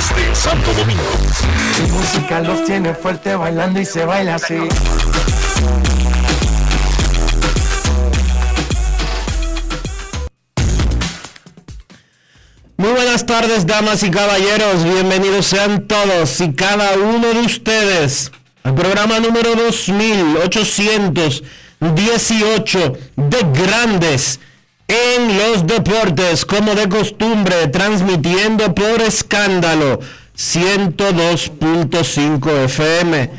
Desde Santo Domingo. Mi música los tiene fuerte bailando y se baila así. Muy buenas tardes, damas y caballeros. Bienvenidos sean todos y cada uno de ustedes al programa número 2818 de Grandes en los deportes, como de costumbre, transmitiendo por escándalo 102.5 FM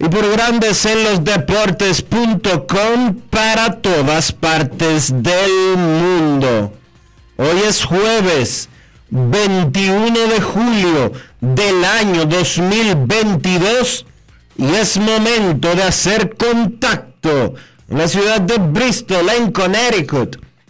y por grandes en los deportes.com para todas partes del mundo. Hoy es jueves 21 de julio del año 2022 y es momento de hacer contacto en la ciudad de Bristol, en Connecticut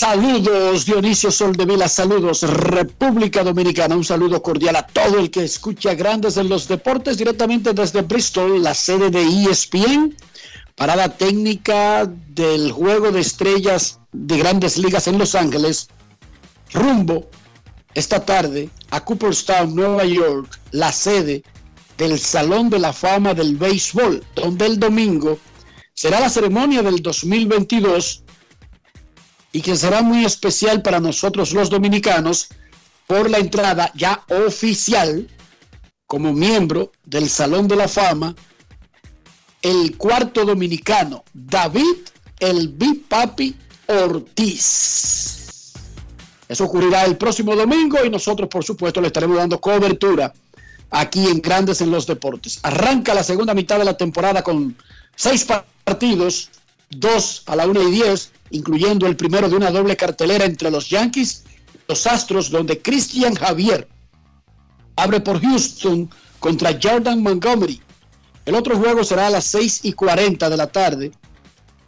Saludos Dionisio Soldevila, saludos República Dominicana, un saludo cordial a todo el que escucha Grandes en los Deportes directamente desde Bristol, la sede de ESPN, parada técnica del Juego de Estrellas de Grandes Ligas en Los Ángeles, rumbo esta tarde a Cooperstown, Nueva York, la sede del Salón de la Fama del Béisbol, donde el domingo será la ceremonia del 2022 y que será muy especial para nosotros los dominicanos por la entrada ya oficial como miembro del Salón de la Fama, el cuarto dominicano, David El Bipapi Ortiz. Eso ocurrirá el próximo domingo y nosotros, por supuesto, le estaremos dando cobertura aquí en Grandes en los Deportes. Arranca la segunda mitad de la temporada con seis partidos, dos a la una y diez incluyendo el primero de una doble cartelera entre los Yankees los Astros, donde Christian Javier abre por Houston contra Jordan Montgomery. El otro juego será a las 6 y 40 de la tarde.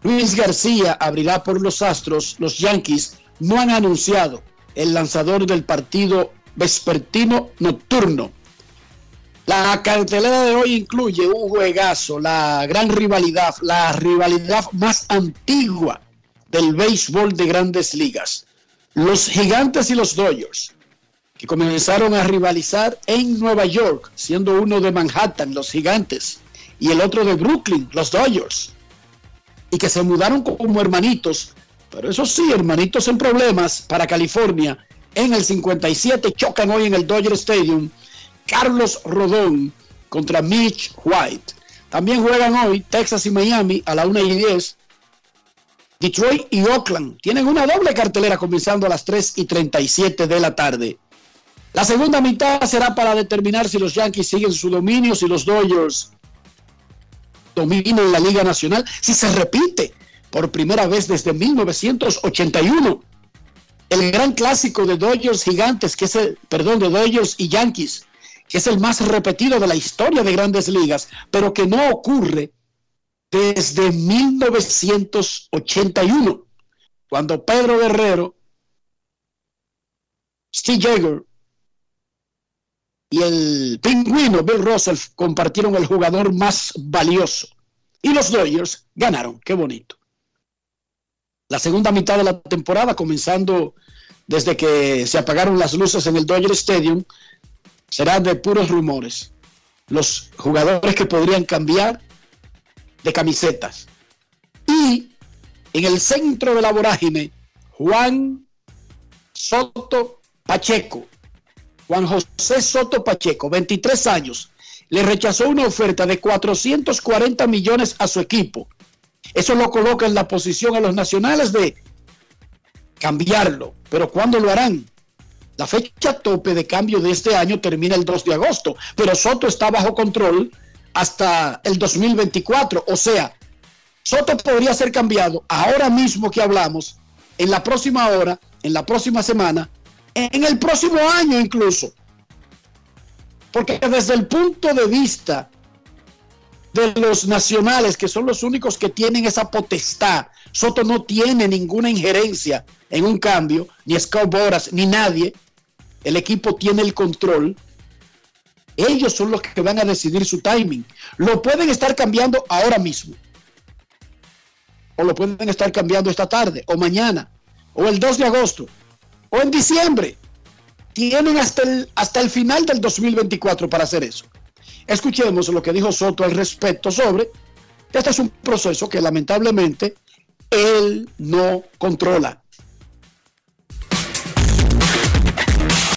Luis García abrirá por los Astros. Los Yankees no han anunciado el lanzador del partido vespertino nocturno. La cartelera de hoy incluye un juegazo, la gran rivalidad, la rivalidad más antigua del béisbol de grandes ligas. Los gigantes y los Dodgers, que comenzaron a rivalizar en Nueva York, siendo uno de Manhattan, los gigantes, y el otro de Brooklyn, los Dodgers, y que se mudaron como hermanitos, pero eso sí, hermanitos en problemas para California. En el 57 chocan hoy en el Dodger Stadium Carlos Rodón contra Mitch White. También juegan hoy Texas y Miami a la 1 y 10 Detroit y Oakland tienen una doble cartelera comenzando a las 3 y 37 de la tarde. La segunda mitad será para determinar si los Yankees siguen su dominio, si los Dodgers dominan la Liga Nacional, si se repite por primera vez desde 1981 el gran clásico de Dodgers gigantes, que es el, perdón, de Dodgers y Yankees, que es el más repetido de la historia de grandes ligas, pero que no ocurre desde 1981, cuando Pedro Guerrero Steve Jagger y el pingüino Bill Russell compartieron el jugador más valioso. Y los Dodgers ganaron. Qué bonito. La segunda mitad de la temporada, comenzando desde que se apagaron las luces en el Dodger Stadium, será de puros rumores. Los jugadores que podrían cambiar de camisetas. Y en el centro de la vorágine, Juan Soto Pacheco, Juan José Soto Pacheco, 23 años, le rechazó una oferta de 440 millones a su equipo. Eso lo coloca en la posición a los nacionales de cambiarlo. Pero ¿cuándo lo harán? La fecha tope de cambio de este año termina el 2 de agosto, pero Soto está bajo control hasta el 2024. O sea, Soto podría ser cambiado ahora mismo que hablamos, en la próxima hora, en la próxima semana, en el próximo año incluso. Porque desde el punto de vista de los nacionales, que son los únicos que tienen esa potestad, Soto no tiene ninguna injerencia en un cambio, ni Scout Boras, ni nadie. El equipo tiene el control. Ellos son los que van a decidir su timing. Lo pueden estar cambiando ahora mismo. O lo pueden estar cambiando esta tarde, o mañana, o el 2 de agosto o en diciembre. Tienen hasta el, hasta el final del 2024 para hacer eso. Escuchemos lo que dijo Soto al respecto sobre, este es un proceso que lamentablemente él no controla.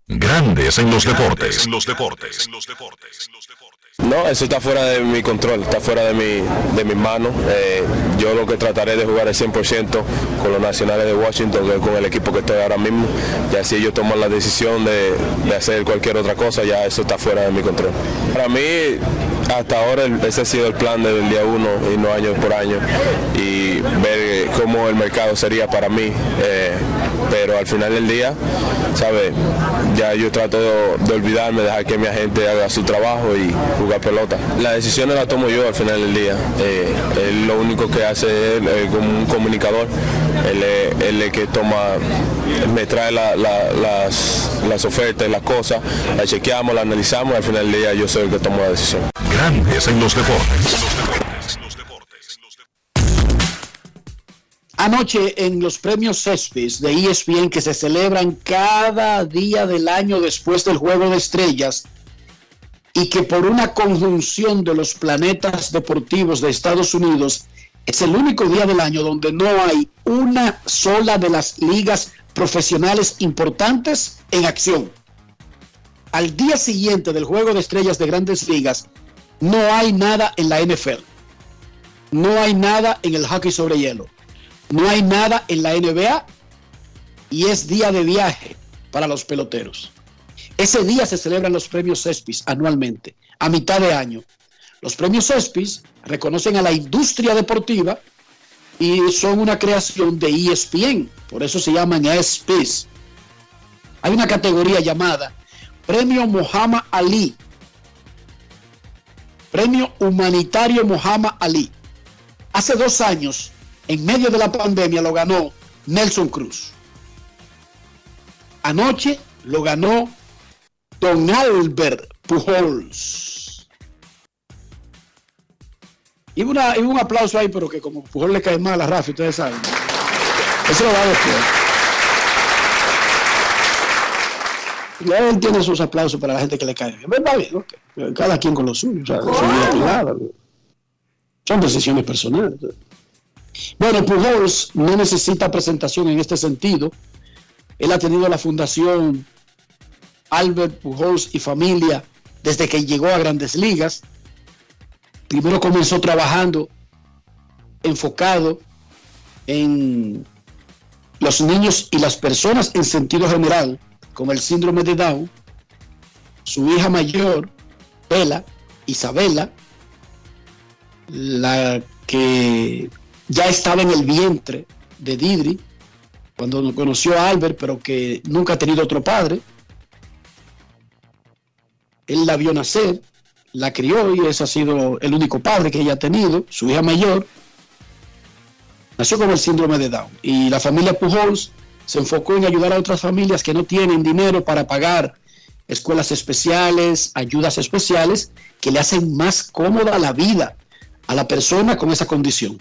Grandes en los deportes. En los deportes. En los deportes. No, eso está fuera de mi control, está fuera de mi, de mis manos. Eh, yo lo que trataré de jugar es 100% con los nacionales de Washington, con el equipo que estoy ahora mismo. Ya si ellos toman la decisión de, de hacer cualquier otra cosa, ya eso está fuera de mi control. Para mí, hasta ahora ese ha sido el plan desde el día uno y no año por año y ver cómo el mercado sería para mí. Eh, pero al final del día, ¿sabe? Ya yo trato de, olvidarme, dejar que mi agente haga su trabajo y jugar pelota. La decisión la tomo yo al final del día. Eh, él lo único que hace es como un comunicador. Él es el que toma, me trae las, las ofertas, las cosas, las chequeamos, las analizamos y al final del día yo soy el que tomo la decisión. Grandes en los deportes. Anoche en los premios CESPIS de ESPN que se celebran cada día del año después del Juego de Estrellas y que por una conjunción de los planetas deportivos de Estados Unidos es el único día del año donde no hay una sola de las ligas profesionales importantes en acción. Al día siguiente del Juego de Estrellas de Grandes Ligas, no hay nada en la NFL. No hay nada en el hockey sobre hielo. No hay nada en la NBA. Y es día de viaje para los peloteros. Ese día se celebran los premios CESPIS anualmente, a mitad de año. Los premios CESPIS reconocen a la industria deportiva y son una creación de ESPN. Por eso se llaman ESPIS. Hay una categoría llamada Premio Muhammad Ali Premio Humanitario Muhammad Ali. Hace dos años, en medio de la pandemia, lo ganó Nelson Cruz. Anoche lo ganó Don Albert Pujols. Y, una, un aplauso ahí, pero que como Pujols le cae mal a Rafa, ustedes saben. Eso lo va después. Él tiene sus aplausos para la gente que le cae. Bien, cada quien con lo suyo, o sea, Son decisiones personales. Bueno, Pujols no necesita presentación en este sentido. Él ha tenido la fundación Albert Pujols y familia desde que llegó a grandes ligas. Primero comenzó trabajando enfocado en los niños y las personas en sentido general con el síndrome de Down. Su hija mayor Bella, Isabela, la que ya estaba en el vientre de Didri cuando conoció a Albert, pero que nunca ha tenido otro padre. Él la vio nacer, la crió y ese ha sido el único padre que ella ha tenido, su hija mayor. Nació con el síndrome de Down. Y la familia Pujols se enfocó en ayudar a otras familias que no tienen dinero para pagar escuelas especiales, ayudas especiales, que le hacen más cómoda la vida a la persona con esa condición.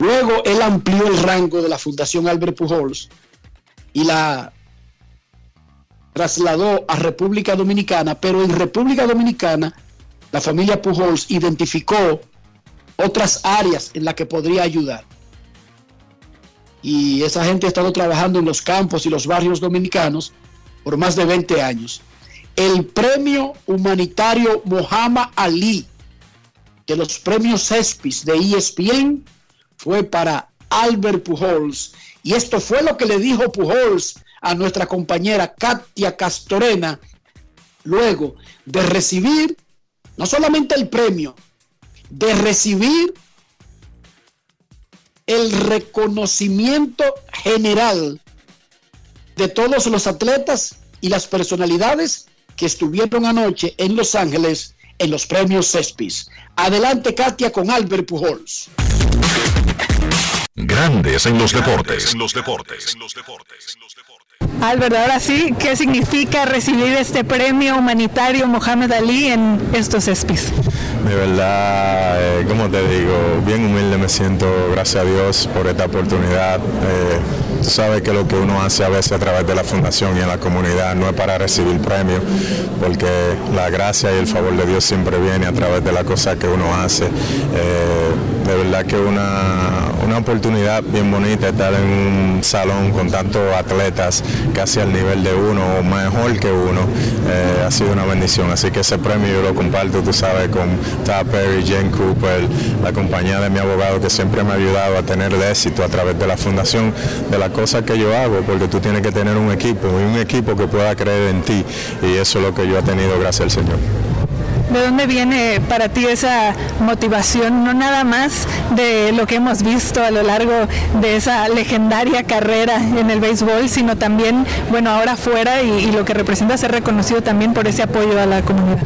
Luego él amplió el rango de la Fundación Albert Pujols y la trasladó a República Dominicana, pero en República Dominicana la familia Pujols identificó otras áreas en las que podría ayudar. Y esa gente ha estado trabajando en los campos y los barrios dominicanos por más de 20 años. El premio humanitario Mohamed Ali de los premios CESPIS de ESPN fue para Albert Pujols. Y esto fue lo que le dijo Pujols a nuestra compañera Katia Castorena luego de recibir no solamente el premio, de recibir el reconocimiento general de todos los atletas y las personalidades que estuvieron anoche en Los Ángeles en los premios CESPIS. Adelante, Katia, con Albert Pujols. Grandes en los deportes. los deportes. Albert, ahora sí, ¿qué significa recibir este premio humanitario Mohamed Ali en estos CESPIS? De verdad, eh, como te digo, bien humilde me siento, gracias a Dios por esta oportunidad. Eh, tú sabes que lo que uno hace a veces a través de la fundación y en la comunidad no es para recibir premios, porque la gracia y el favor de Dios siempre viene a través de la cosa que uno hace. Eh, de verdad que una, una oportunidad bien bonita estar en un salón con tantos atletas casi al nivel de uno o mejor que uno, ha sido una bendición. Así que ese premio yo lo comparto, tú sabes, con Todd Perry, Jen Cooper, la compañía de mi abogado que siempre me ha ayudado a tener el éxito a través de la fundación, de las cosas que yo hago, porque tú tienes que tener un equipo y un equipo que pueda creer en ti y eso es lo que yo he tenido gracias al Señor. ¿De dónde viene para ti esa motivación, no nada más de lo que hemos visto a lo largo de esa legendaria carrera en el béisbol, sino también, bueno, ahora fuera y, lo que representa ser reconocido también por ese apoyo a la comunidad?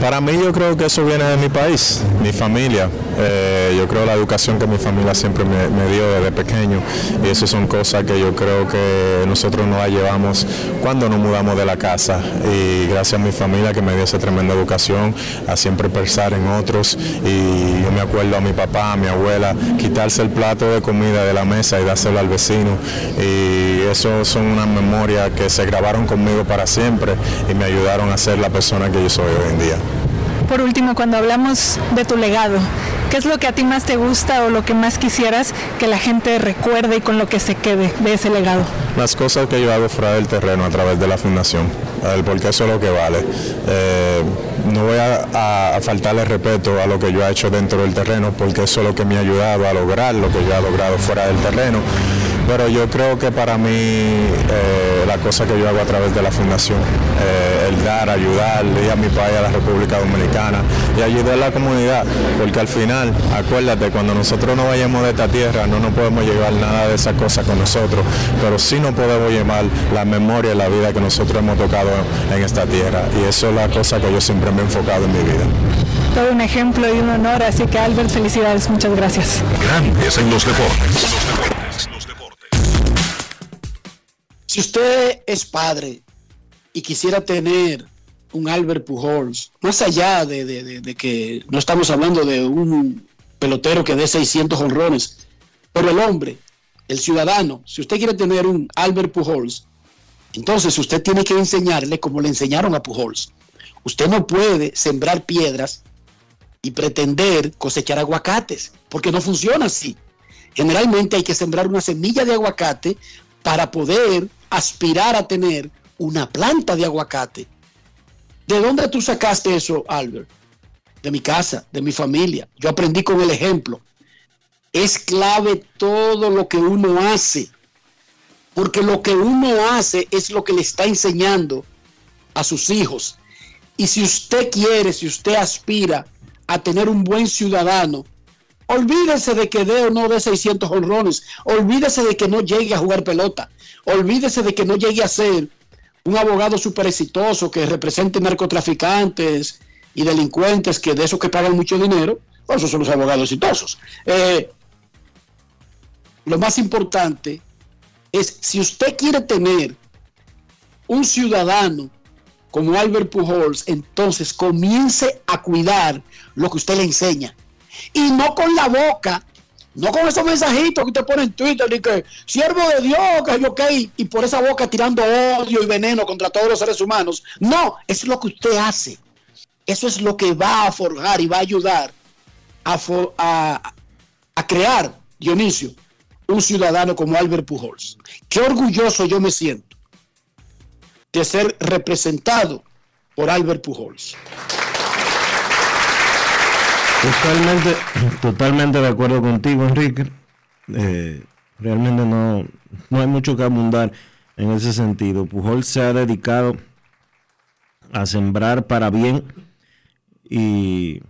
para mí yo creo que eso viene de mi país, mi familia. Eh, yo creo la educación que mi familia siempre me, dio desde pequeño y eso son cosas que yo creo que nosotros nos la llevamos cuando nos mudamos de la casa y gracias a mi familia que me dio esa tremenda educación a siempre pensar en otros y yo me acuerdo a mi papá, a mi abuela, quitarse el plato de comida de la mesa y dárselo al vecino y eso son unas memorias que se grabaron conmigo para siempre y me ayudaron a ser la persona que yo soy hoy en día. Por último, cuando hablamos de tu legado, ¿qué es lo que a ti más te gusta o lo que más quisieras que la gente recuerde y con lo que se quede de ese legado? Las cosas que yo hago fuera del terreno a través de la fundación, porque eso es lo que vale. Eh, no voy a, a, faltarle respeto a lo que yo he hecho dentro del terreno, porque eso es lo que me ha ayudado a lograr lo que yo he logrado fuera del terreno pero yo creo que para mí eh, la cosa que yo hago a través de la fundación, eh, el dar, ayudar, ir a mi país, a la República Dominicana y ayudar a la comunidad, porque al final, acuérdate, cuando nosotros no vayamos de esta tierra, no nos podemos llevar nada de esas cosas con nosotros, pero sí nos podemos llevar la memoria y la vida que nosotros hemos tocado en esta tierra. Y eso es la cosa que yo siempre me he enfocado en mi vida. Todo un ejemplo y un honor, así que Albert, felicidades, muchas gracias. Grandes en los deportes. Si usted es padre y quisiera tener un Albert Pujols, más allá de, que no estamos hablando de un pelotero que dé 600 honrones, pero el hombre, el ciudadano, si usted quiere tener un Albert Pujols, entonces usted tiene que enseñarle como le enseñaron a Pujols. Usted no puede sembrar piedras y pretender cosechar aguacates, porque no funciona así. Generalmente hay que sembrar una semilla de aguacate para poder aspirar a tener una planta de aguacate. ¿De dónde tú sacaste eso, Albert? De mi casa, de mi familia. Yo aprendí con el ejemplo. Es clave todo lo que uno hace, porque lo que uno hace es lo que le está enseñando a sus hijos. Y si usted quiere, si usted aspira a tener un buen ciudadano, olvídese de que dé o no de 600 honrones, olvídese de que no llegue a jugar pelota, Olvídese de que no llegue a ser un abogado súper exitoso que represente narcotraficantes y delincuentes, que de esos que pagan mucho dinero, esos son los abogados exitosos. Eh, lo más importante es si usted quiere tener un ciudadano como Albert Pujols, entonces comience a cuidar lo que usted le enseña. Y no con la boca, no con esos mensajitos que usted pone en Twitter y que siervo de Dios, que yo ok, y por esa boca tirando odio y veneno contra todos los seres humanos. No, es lo que usted hace. Eso es lo que va a forjar y va a ayudar a, a crear, Dionisio, un ciudadano como Albert Pujols. Qué orgulloso yo me siento de ser representado por Albert Pujols. Totalmente, totalmente de acuerdo contigo, Enrique. Eh, realmente no, no hay mucho que abundar en ese sentido. Pujol se ha dedicado a sembrar para bien y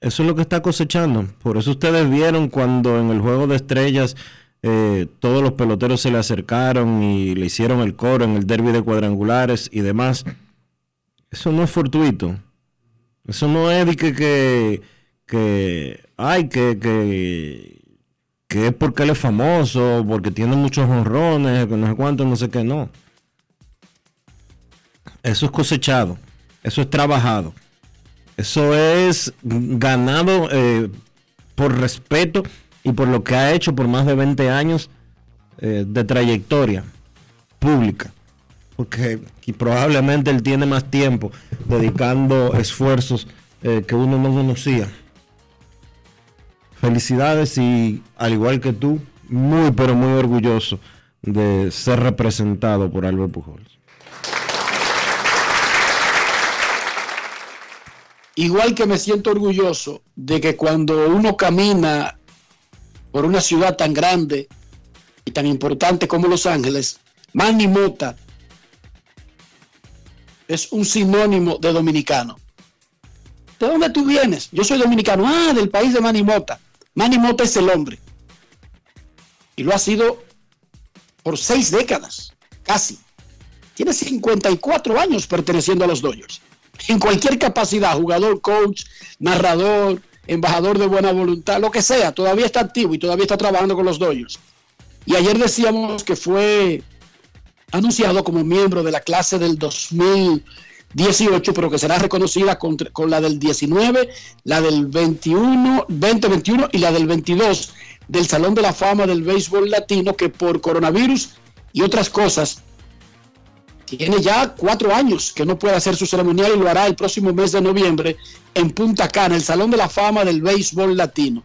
eso es lo que está cosechando. Por eso ustedes vieron cuando en el juego de estrellas eh, todos los peloteros se le acercaron y le hicieron el coro en el derby de cuadrangulares y demás. Eso no es fortuito. Eso no es de que, que, que ay, que, que, que es porque él es famoso, porque tiene muchos honrones, que no sé cuánto, no sé qué, no. Eso es cosechado, eso es trabajado. Eso es ganado eh, por respeto y por lo que ha hecho por más de 20 años eh, de trayectoria pública. Porque probablemente él tiene más tiempo dedicando esfuerzos eh, que uno no conocía. Felicidades y al igual que tú, muy pero muy orgulloso de ser representado por Albert Pujols. Igual que me siento orgulloso de que cuando uno camina por una ciudad tan grande y tan importante como Los Ángeles, Manny Mota es un sinónimo de dominicano. ¿De dónde tú vienes? Yo soy dominicano. Ah, del país de Manny Mota. Manny Mota es el hombre. Y lo ha sido por seis décadas, casi. Tiene 54 años perteneciendo a los Dodgers en cualquier capacidad, jugador, coach, narrador, embajador de buena voluntad, lo que sea, todavía está activo y todavía está trabajando con los Dodgers. Y ayer decíamos que fue anunciado como miembro de la clase del 2018, pero que será reconocida con, con la del 19, la del 21, 2021 y la del 22 del Salón de la Fama del Béisbol Latino, que por coronavirus y otras cosas tiene ya cuatro años que no puede hacer su ceremonial y lo hará el próximo mes de noviembre en Punta Cana, el Salón de la Fama del Béisbol Latino.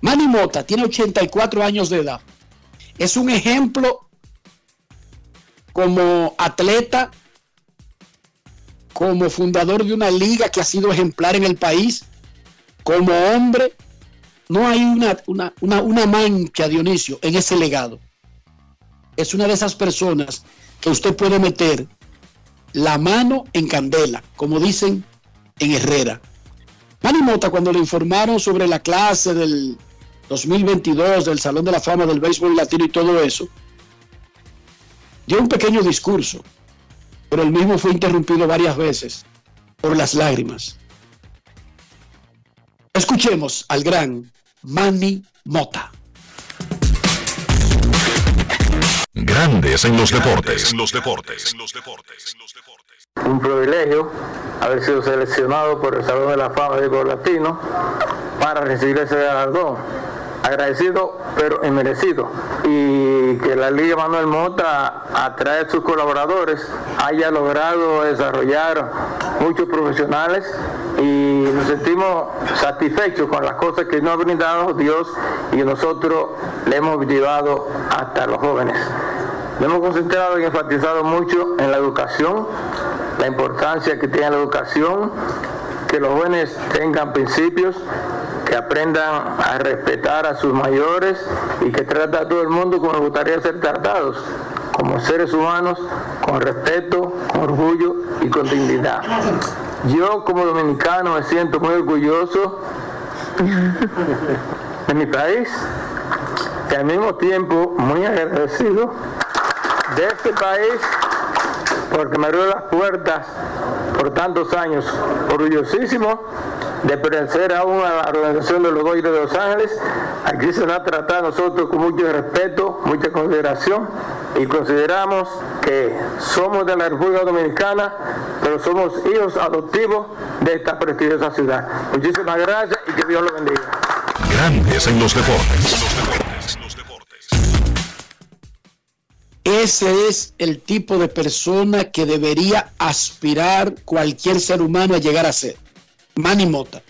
Manny Mota tiene 84 años de edad. Es un ejemplo como atleta, como fundador de una liga que ha sido ejemplar en el país, como hombre. No hay una, una, una, mancha, Dionisio, en ese legado. Es una de esas personas que usted puede meter la mano en candela, como dicen en Herrera. Manny Mota, cuando le informaron sobre la clase del 2022 del Salón de la Fama del Béisbol Latino y todo eso, dio un pequeño discurso, pero el mismo fue interrumpido varias veces por las lágrimas. Escuchemos al gran Manny Mota. Grandes en los deportes. En los deportes. Un privilegio haber sido seleccionado por el Salón de la Fama de Gol Latino para recibir ese galardón. Agradecido pero inmerecido. Y que la Liga Manuel Mota, a través de sus colaboradores, haya logrado desarrollar muchos profesionales y nos sentimos satisfechos con las cosas que nos ha brindado Dios y nosotros le hemos llevado hasta los jóvenes. Nos hemos concentrado y enfatizado mucho en la educación, la importancia que tiene la educación, que los jóvenes tengan principios, que aprendan a respetar a sus mayores y que trata a todo el mundo como les gustaría ser tratados, como seres humanos, con respeto, con orgullo y con dignidad. Yo como dominicano me siento muy orgulloso de mi país y al mismo tiempo muy agradecido de este país porque me abrió las puertas por tantos años, orgullosísimo de pertenecer aún a la organización de los Dodgers de Los Ángeles. Aquí se nos ha tratado a nosotros con mucho respeto, mucha consideración y consideramos que somos de la República Dominicana, pero somos hijos adoptivos de esta prestigiosa ciudad. Muchísimas gracias y que Dios lo bendiga. Grandes en los deportes. Ese es el tipo de persona que debería aspirar cualquier ser humano a llegar a ser. Manny Mota,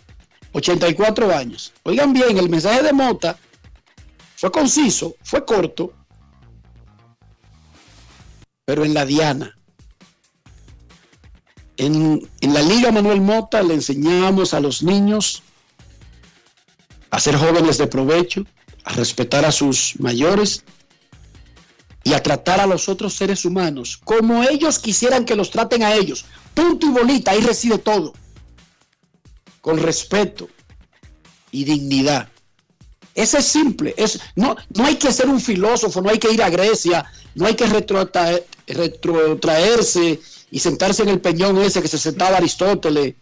84 años. Oigan bien, el mensaje de Mota fue conciso, fue corto, pero en la Diana. En, en, la Liga Manuel Mota le enseñamos a los niños a ser jóvenes de provecho, a respetar a sus mayores y a tratar a los otros seres humanos como ellos quisieran que los traten a ellos. Punto y bolita, ahí reside todo. Con respeto y dignidad. Ese es simple. Es, no, no hay que ser un filósofo, no hay que ir a Grecia, no hay que retrotraer, retrotraerse y sentarse en el peñón ese que se sentaba Aristóteles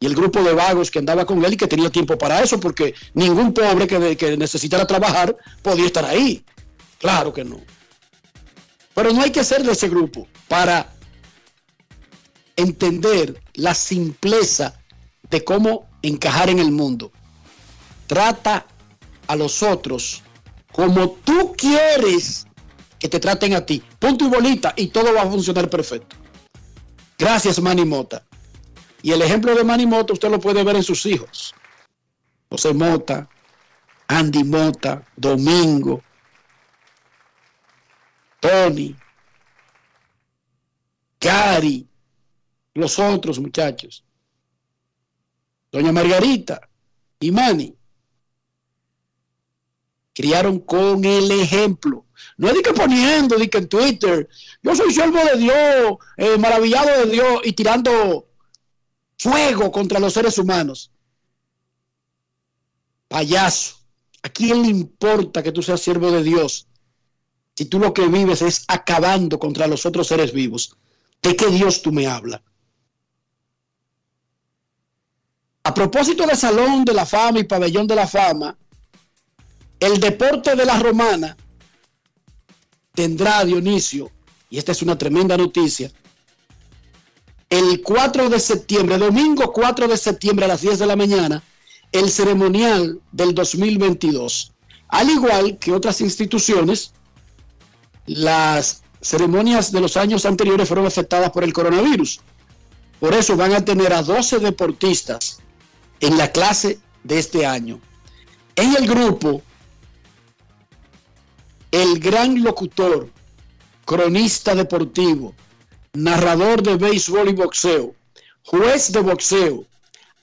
y el grupo de vagos que andaba con él y que tenía tiempo para eso, porque ningún pobre que, que necesitara trabajar podía estar ahí. Claro que no. Pero no hay que ser de ese grupo para entender la simpleza de cómo encajar en el mundo. Trata a los otros como tú quieres que te traten a ti. Punto y bolita y todo va a funcionar perfecto. Gracias, Manny Mota. Y el ejemplo de Manny Mota usted lo puede ver en sus hijos. José Mota, Andy Mota, Domingo, Tony, Cari, los otros muchachos, Doña Margarita y Manny, criaron con el ejemplo. No es de que poniendo, de que en Twitter, yo soy siervo de Dios, eh, maravillado de Dios y tirando fuego contra los seres humanos. Payaso, ¿a quién le importa que tú seas siervo de Dios si tú lo que vives es acabando contra los otros seres vivos? ¿De qué Dios tú me hablas? A propósito de Salón de la Fama y Pabellón de la Fama, el deporte de la romana tendrá, Dionisio, y esta es una tremenda noticia, el 4 de septiembre, domingo 4 de septiembre a las 10 de la mañana, el ceremonial del 2022. Al igual que otras instituciones, las ceremonias de los años anteriores fueron afectadas por el coronavirus. Por eso van a tener a 12 deportistas en la clase de este año. En el grupo, el gran locutor, cronista deportivo, narrador de béisbol y boxeo, juez de boxeo,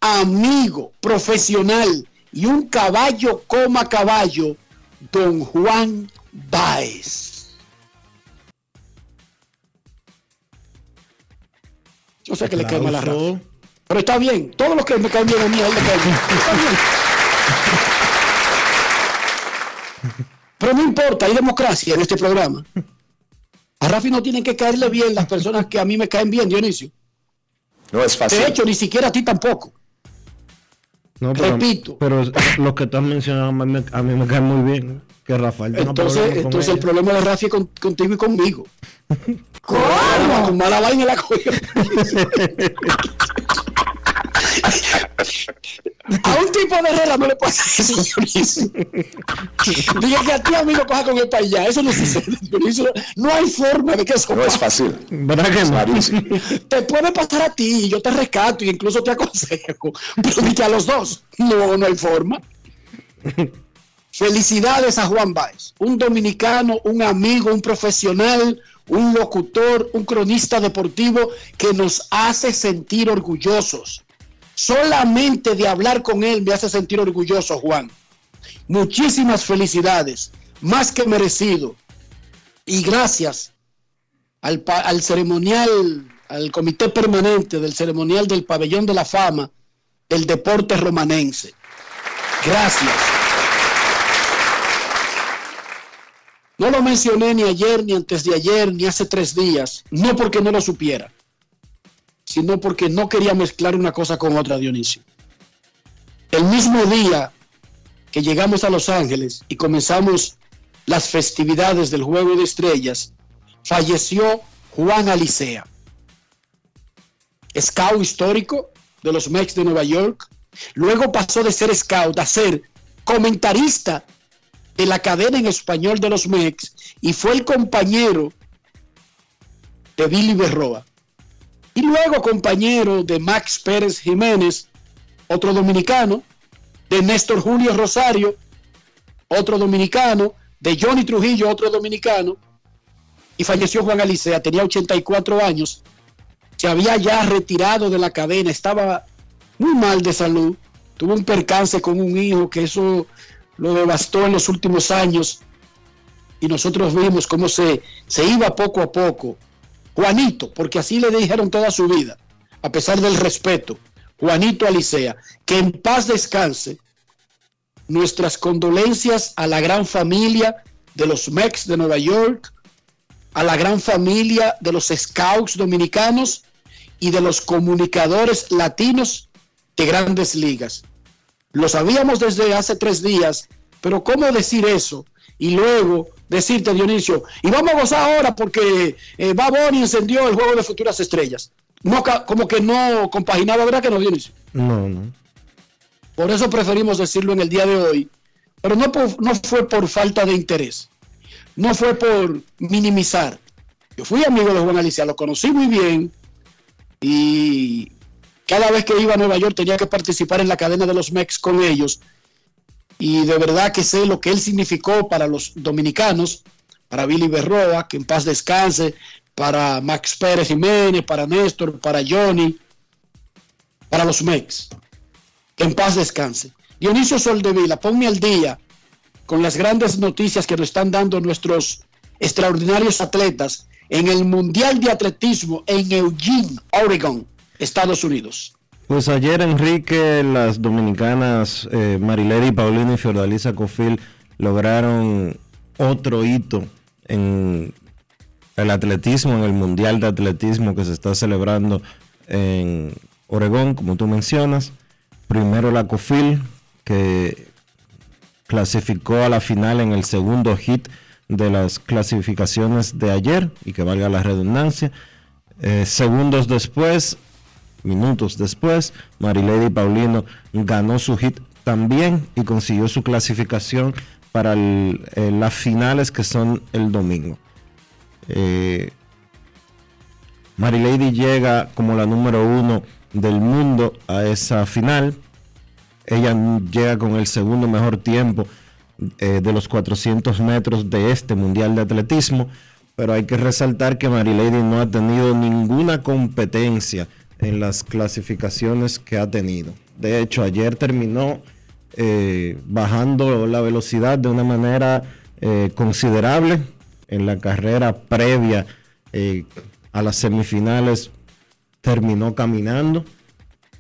amigo, profesional y un caballo coma caballo, don Juan Baez. Yo sé que le quema la raza. Pero está bien, todos los que me caen bien a mí, a él le caen bien. Está bien. Pero no importa, hay democracia en este programa. A Rafi no tienen que caerle bien las personas que a mí me caen bien, Dionisio. No es fácil. De hecho, ni siquiera a ti tampoco. No, pero, Repito. Pero los que están mencionando a mí me, a mí me caen muy bien. Que Rafael Entonces, entonces el problema de Rafi es con- contigo y conmigo. ¿Cómo? Con mala vaina la cogió. A un tipo de regla no le pasa eso, Dionisio. Diga que a ti a mí lo coja con el país ya. Eso no sucede, Dionisio. No hay forma de que eso No es fácil. ¿Verdad que no? Te puede pasar a ti y yo te rescato y incluso te aconsejo. Pero ni que a los dos. No, no hay forma. Felicidades a Juan Baez, un dominicano, un amigo, un profesional, un locutor, un cronista deportivo que nos hace sentir orgullosos. Solamente de hablar con él me hace sentir orgulloso, Juan. Muchísimas felicidades, más que merecido. Y gracias al, al ceremonial, al comité permanente del ceremonial del pabellón de la fama del deporte romanense. Gracias. No lo mencioné ni ayer, ni antes de ayer, ni hace tres días, no porque no lo supiera, sino porque no quería mezclar una cosa con otra, Dionisio. el mismo día que llegamos a Los Ángeles y comenzamos las festividades del Juego de Estrellas, falleció Juan Alicea, scout histórico de los Mets de Nueva York. Luego pasó de ser scout a ser comentarista de la cadena en español de los Mets y fue el compañero de Billy Berroa. Y luego compañero de Max Pérez Jiménez, otro dominicano, de Néstor Julio Rosario, otro dominicano, de Johnny Trujillo, otro dominicano, y falleció Juan Alicea, tenía 84 años, se había ya retirado de la cadena, estaba muy mal de salud, tuvo un percance con un hijo que eso lo devastó en los últimos años y nosotros vimos cómo se, se iba poco a poco. Juanito, porque así le dijeron toda su vida, a pesar del respeto, Juanito Alicea, que en paz descanse. Nuestras condolencias a la gran familia de los Mex de Nueva York, a la gran familia de los Scouts dominicanos y de los comunicadores latinos de grandes ligas. Lo sabíamos desde hace tres días, pero ¿cómo decir eso? Y luego decirte, Dionisio, y vamos a gozar ahora porque eh, Baboni encendió el juego de futuras estrellas. No, como que no compaginaba, ¿verdad que no, Dionisio? No, no. Por eso preferimos decirlo en el día de hoy, pero no, no fue por falta de interés, no fue por minimizar. Yo fui amigo de Juan Alicia, lo conocí muy bien y cada vez que iba a Nueva York tenía que participar en la cadena de los Mex con ellos. Y de verdad que sé lo que él significó para los dominicanos, para Billy Berroa, que en paz descanse, para Max Pérez Jiménez, para Néstor, para Johnny, para los Mex. Que en paz descanse. Dionisio Soldevila, ponme al día con las grandes noticias que nos están dando nuestros extraordinarios atletas en el Mundial de Atletismo en Eugene, Oregon. Estados Unidos. Pues ayer, Enrique, las dominicanas eh, Marilady Paulino y Fiordalisa Cofil lograron otro hito en el atletismo, en el Mundial de Atletismo que se está celebrando en Oregón, como tú mencionas. Primero la Cofil, que clasificó a la final en el segundo hit de las clasificaciones de ayer, y que valga la redundancia. Eh, segundos después, Minutos después, Marilady Paulino ganó su hit también y consiguió su clasificación para eh, las finales que son el domingo. Eh, Marilady llega como la número uno del mundo a esa final. Ella llega con el segundo mejor tiempo eh, de los 400 metros de este Mundial de Atletismo. Pero hay que resaltar que Marilady no ha tenido ninguna competencia en las clasificaciones que ha tenido. De hecho, ayer terminó eh, bajando la velocidad de una manera eh, considerable en la carrera previa eh, a las semifinales. Terminó caminando.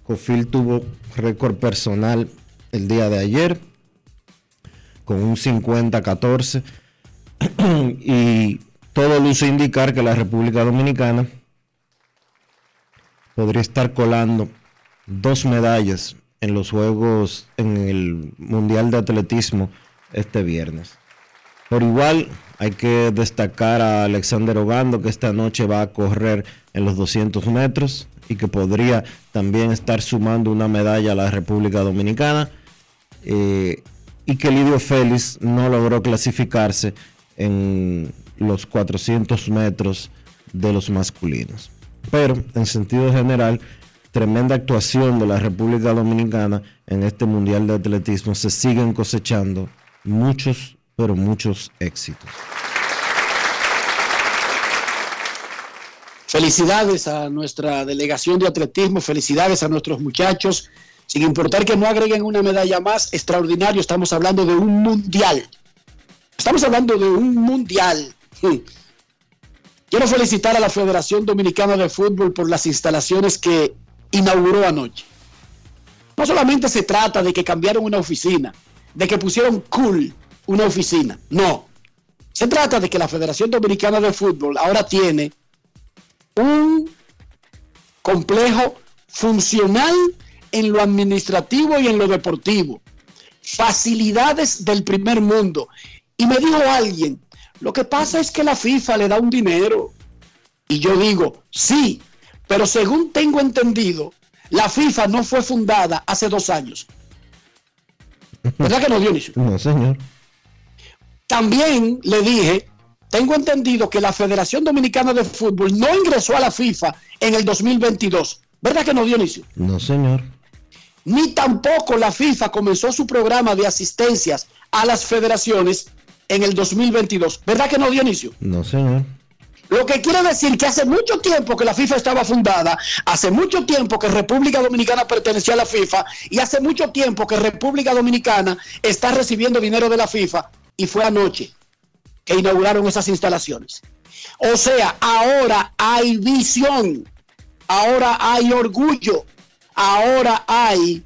Cofil tuvo récord personal el día de ayer con un 50-14 y todo luce indicar que la República Dominicana podría estar colando dos medallas en los Juegos, en el Mundial de Atletismo este viernes. Por igual, hay que destacar a Alexander Ogando que esta noche va a correr en los 200 metros y que podría también estar sumando una medalla a la República Dominicana. Eh, y que Lidio Félix no logró clasificarse en los 400 metros de los masculinos. Pero en sentido general, tremenda actuación de la República Dominicana en este Mundial de Atletismo. Se siguen cosechando muchos, pero muchos éxitos. Felicidades a nuestra delegación de atletismo, felicidades a nuestros muchachos, sin importar que no agreguen una medalla más, extraordinario, estamos hablando de un mundial. Estamos hablando de un mundial. Quiero felicitar a la Federación Dominicana de Fútbol por las instalaciones que inauguró anoche. No solamente se trata de que cambiaron una oficina, de que pusieron cool una oficina, no. Se trata de que la Federación Dominicana de Fútbol ahora tiene un complejo funcional en lo administrativo y en lo deportivo. Facilidades del primer mundo. Y me dijo alguien, lo que pasa es que la FIFA le da un dinero. Y yo digo, sí, pero según tengo entendido, la FIFA no fue fundada hace dos años. ¿Verdad que no, Dionisio? No, señor. También le dije, tengo entendido que la Federación Dominicana de Fútbol no ingresó a la FIFA en el 2022. ¿Verdad que no, Dionisio? No, señor. Ni tampoco la FIFA comenzó su programa de asistencias a las federaciones en el 2022. ¿Verdad que no, Dionisio? No, señor. Lo que quiere decir que hace mucho tiempo que la FIFA estaba fundada, hace mucho tiempo que República Dominicana pertenecía a la FIFA y hace mucho tiempo que República Dominicana está recibiendo dinero de la FIFA y fue anoche que inauguraron esas instalaciones. O sea, ahora hay visión, ahora hay orgullo, ahora hay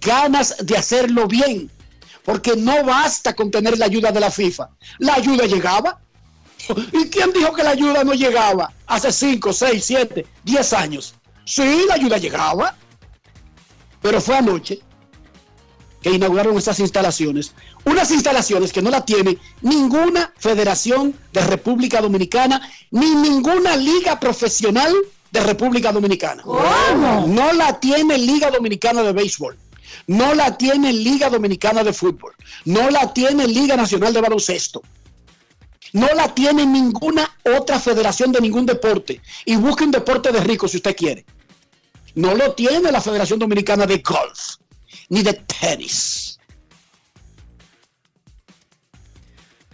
ganas de hacerlo bien, porque no basta con tener la ayuda de la FIFA. La ayuda llegaba. ¿Y quién dijo que la ayuda no llegaba hace 5, 6, 7, 10 años? Sí, la ayuda llegaba, pero fue anoche que inauguraron esas instalaciones. Unas instalaciones que no la tiene ninguna federación de República Dominicana, ni ninguna liga profesional de República Dominicana. ¿Cómo? No la tiene Liga Dominicana de Béisbol. No la tiene Liga Dominicana de Fútbol. No la tiene Liga Nacional de Baloncesto. No la tiene ninguna otra federación de ningún deporte. Y busque un deporte de rico si usted quiere. No lo tiene la Federación Dominicana de Golf ni de tenis,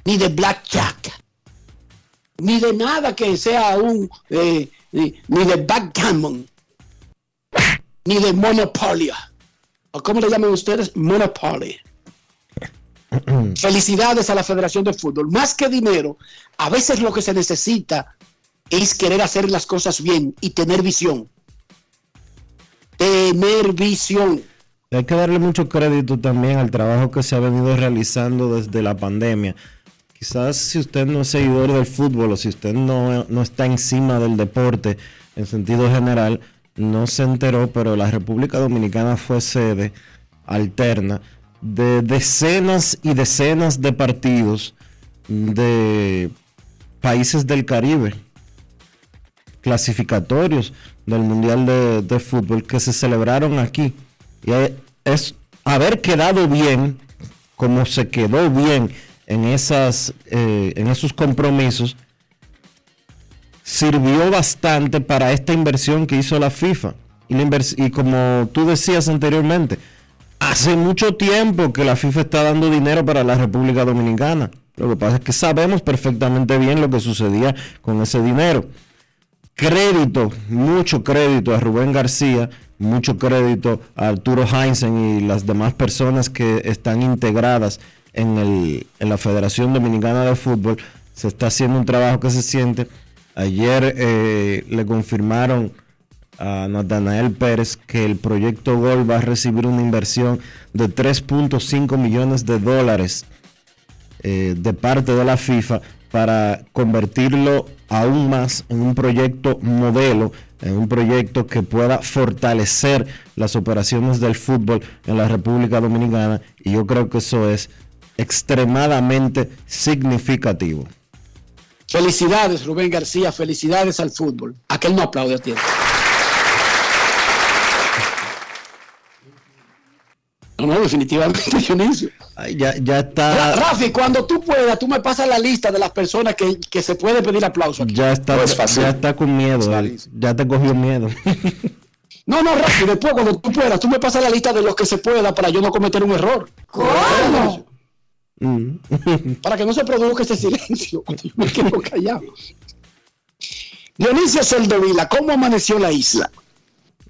ni de blackjack, ni de nada que sea un, eh, ni, ni, de backgammon, ni de monopolia. ¿O cómo le llaman ustedes? Monopoly. Felicidades a la Federación de Fútbol. Más que dinero, a veces lo que se necesita es querer hacer las cosas bien y tener visión. Tener visión. Hay que darle mucho crédito también al trabajo que se ha venido realizando desde la pandemia. Quizás si usted no es seguidor del fútbol o si usted no, no está encima del deporte en sentido general, no se enteró, pero la República Dominicana fue sede alterna de decenas y decenas de partidos de países del Caribe, clasificatorios del Mundial de, Fútbol que se celebraron aquí. Y es haber quedado bien, como se quedó bien en, esas, eh, en esos compromisos, sirvió bastante para esta inversión que hizo la FIFA. Y, la y como tú decías anteriormente, hace mucho tiempo que la FIFA está dando dinero para la República Dominicana. Lo que pasa es que sabemos perfectamente bien lo que sucedía con ese dinero. Crédito, mucho crédito a Rubén García, mucho crédito a Arturo Heinzen y las demás personas que están integradas en, el, en la Federación Dominicana de Fútbol. Se está haciendo un trabajo que se siente. Ayer eh, le confirmaron a Natanael Pérez que el proyecto Gol va a recibir una inversión de 3.5 millones de dólares eh, de parte de la FIFA para convertirlo aún más en un proyecto modelo, en un proyecto que pueda fortalecer las operaciones del fútbol en la República Dominicana y yo creo que eso es extremadamente significativo. Felicidades Rubén García, felicidades al fútbol. Aquel no aplaude a tiempo. No, no, definitivamente, Dionisio. Ya, ya está. Rafi, cuando tú puedas, tú me pasas la lista de las personas que, que se puede pedir aplauso. Aquí. Ya está, ya está con miedo, ya te cogió miedo. No, no, Rafi, después cuando tú puedas, tú me pasas la lista de los que se pueda para yo no cometer un error. ¿Cómo? Mm. para que no se produzca ese silencio cuando yo me quedo callado. Dionisio Soldovila, ¿cómo amaneció la isla?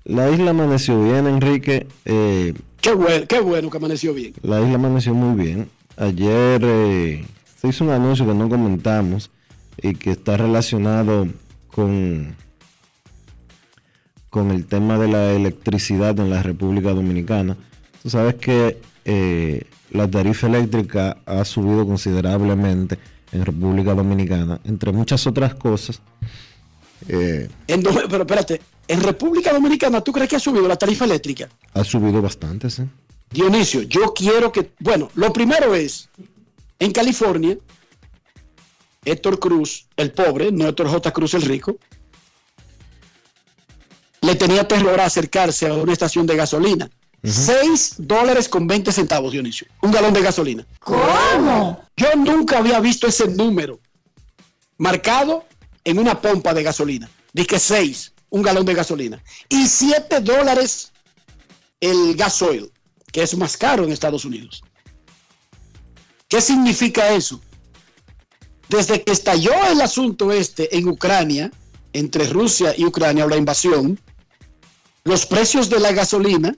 La isla amaneció bien, Enrique. Eh, Qué bueno, qué bueno que amaneció bien. La isla amaneció muy bien. Ayer eh, se hizo un anuncio que no comentamos y que está relacionado con, con el tema de la electricidad en la República Dominicana. Tú sabes que eh, la tarifa eléctrica ha subido considerablemente en República Dominicana, entre muchas otras cosas. Eh, en, pero espérate, En República Dominicana, ¿tú crees que ha subido la tarifa eléctrica? Ha subido bastante, sí. Dionisio, yo quiero que, bueno, lo primero es, en California, Héctor Cruz, el pobre, no Héctor J. Cruz el rico, le tenía terror a acercarse a una estación de gasolina. 6 dólares con 20 centavos, Dionisio. Un galón de gasolina. ¿Cómo? Yo nunca había visto ese número marcado en una pompa de gasolina. Dice 6, un galón de gasolina. Y 7 dólares el gasoil, que es más caro en Estados Unidos. ¿Qué significa eso? Desde que estalló el asunto este en Ucrania, entre Rusia y Ucrania, o la invasión, los precios de la gasolina,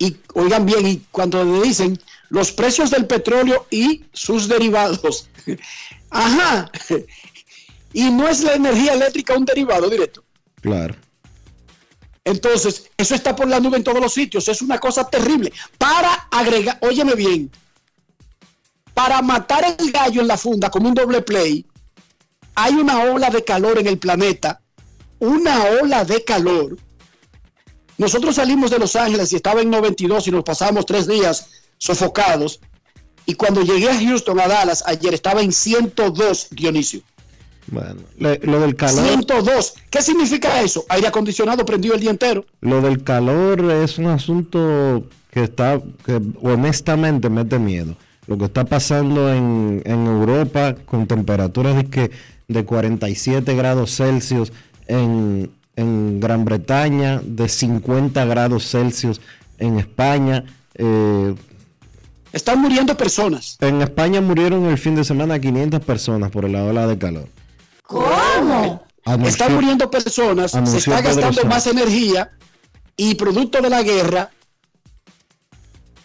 y oigan bien, y cuando le dicen los precios del petróleo y sus derivados, ajá, y no es la energía eléctrica un derivado directo. Claro. Entonces, eso está por la nube en todos los sitios, es una cosa terrible. Para agregar, óyeme bien, para matar el gallo en la funda como un doble play, hay una ola de calor en el planeta, una ola de calor. Nosotros salimos de Los Ángeles y estaba en 92 y nos pasamos tres días sofocados. Y cuando llegué a Houston, a Dallas, ayer estaba en 102, Dionisio. Bueno, le- lo del calor. 102. ¿Qué significa eso? Aire acondicionado prendido el día entero. Lo del calor es un asunto que está, que honestamente mete miedo. Lo que está pasando en, en Europa con temperaturas de, que, de 47 grados Celsius, en, en Gran Bretaña de 50 grados Celsius, en España. eh, Están muriendo personas. en España murieron el fin de semana 500 personas por la ola de calor. ¿Cómo? Anunció- Están muriendo personas, se está Pedro gastando Sánchez. más energía y producto de la guerra,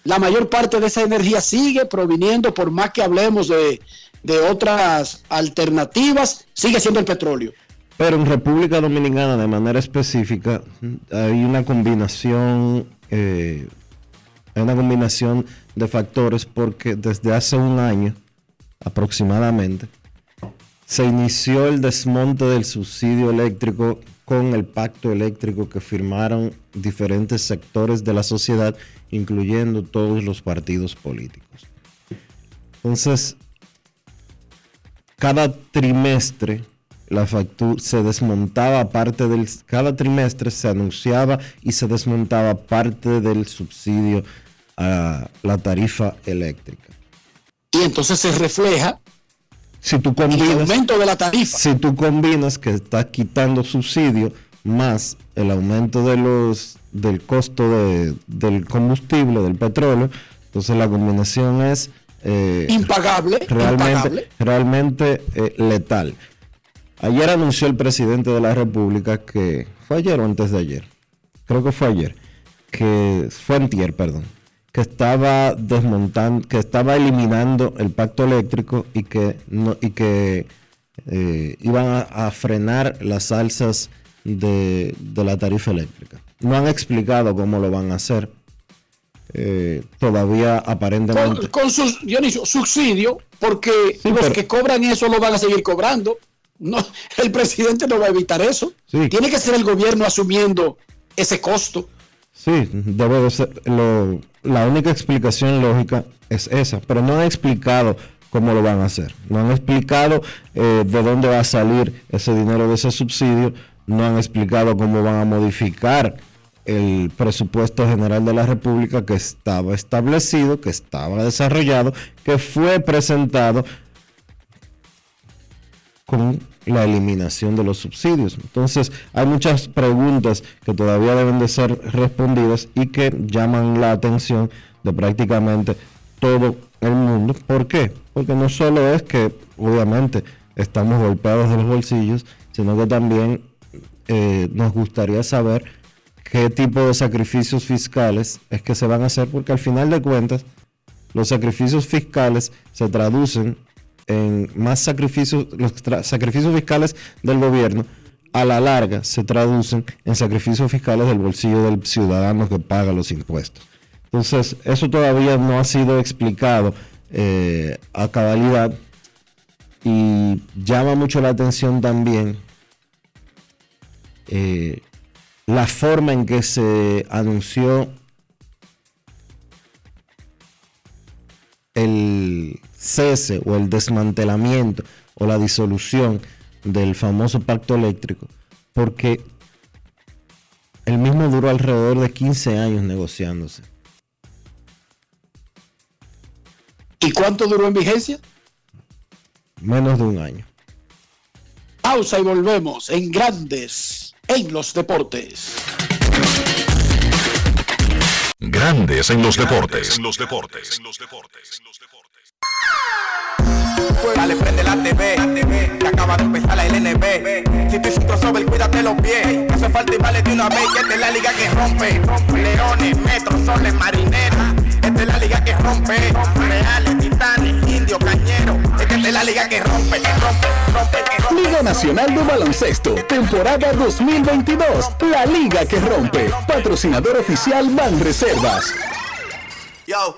la mayor parte de esa energía sigue proviniendo, por más que hablemos de, de otras alternativas, sigue siendo el petróleo. Pero en República Dominicana, de manera específica, hay una combinación, eh, una combinación de factores porque desde hace un año aproximadamente se inició el desmonte del subsidio eléctrico con el pacto eléctrico que firmaron diferentes sectores de la sociedad, incluyendo todos los partidos políticos. Entonces, cada trimestre la factura se desmontaba parte del cada trimestre se anunciaba y se desmontaba parte del subsidio a la tarifa eléctrica. Y entonces se refleja Si tú en el combinas aumento de la tarifa. si tú combinas que estás quitando subsidio más el aumento de los del costo de- del combustible, del petróleo, entonces la combinación es eh, Impagable, realmente, impagable. realmente eh, letal. Ayer anunció el presidente de la República que fue ayer o antes de ayer, creo que fue ayer, que fue antier, perdón, que estaba desmontando, que estaba eliminando el pacto eléctrico y que no y que eh, iban a, a frenar las alzas de, de la tarifa eléctrica. No han explicado cómo lo van a hacer. Eh, todavía aparentemente. Con, con sus, Dionisio, subsidio, porque Sí, los pero- que cobran eso lo van a seguir cobrando. No, el presidente no va a evitar eso. Sí. Tiene que ser el gobierno asumiendo ese costo. Sí, debe de ser. lo- la única explicación lógica es esa, pero no han explicado cómo lo van a hacer. No han explicado eh, de dónde va a salir ese dinero de ese subsidio. No han explicado cómo van a modificar el presupuesto general de la República que estaba establecido, que estaba desarrollado, que fue presentado con la eliminación de los subsidios. Entonces, hay muchas preguntas que todavía deben de ser respondidas y que llaman la atención de prácticamente todo el mundo. ¿Por qué? Porque no solo es que, obviamente, estamos golpeados de los bolsillos, sino que también eh, nos gustaría saber qué tipo de sacrificios fiscales es que se van a hacer, porque al final de cuentas, los sacrificios fiscales se traducen en más sacrificios, los sacrificios fiscales del gobierno a la larga se traducen en sacrificios fiscales del bolsillo del ciudadano que paga los impuestos. Entonces, eso todavía no ha sido explicado eh, a cabalidad y llama mucho la atención también eh, la forma en que se anunció el cese o el desmantelamiento o la disolución del famoso pacto eléctrico, porque el mismo duró alrededor de 15 años negociándose. ¿Y cuánto duró en vigencia? Menos de un año. Pausa y volvemos en Grandes en los Deportes. Grandes en los deportes. En los deportes. En los deportes. Dale, prende la TV, la TV, que acaba de empezar la LNB. Si tú hiciste crossover, cuídate los pies. Hace falta y vale de una vez, que esta es la liga que rompe. Leones, metros, soles, marineras. Esta es la liga que rompe. Reales, titanes, indio, cañero. Esta es la liga que rompe, que rompe, rompe, que rompe. Liga Nacional de Baloncesto, temporada 2022. La liga que rompe. Patrocinador oficial Banreservas. Yo,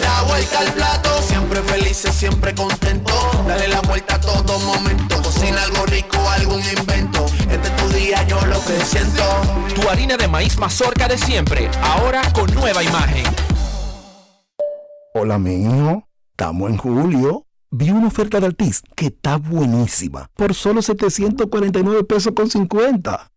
La vuelta al plato, siempre felices, siempre contento. Dale la vuelta a todo momento. Cocina algo rico, algún invento. Este es tu día, yo lo que siento. Tu harina de maíz mazorca de siempre, ahora con nueva imagen. Hola, mi hijo. Estamos en julio. Vi una oferta de Altis que está buenísima. Por solo 749 pesos con 50.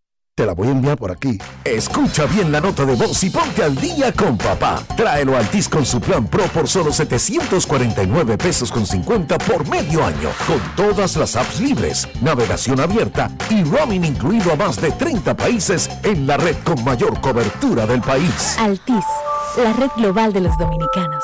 La voy a por aquí. Escucha bien la nota de voz y ponte al día con papá. Tráelo al TIS con su plan Pro por solo 749 pesos con 50 por medio año. Con todas las apps libres, navegación abierta y roaming incluido a más de 30 países en la red con mayor cobertura del país. Altis, la red global de los dominicanos.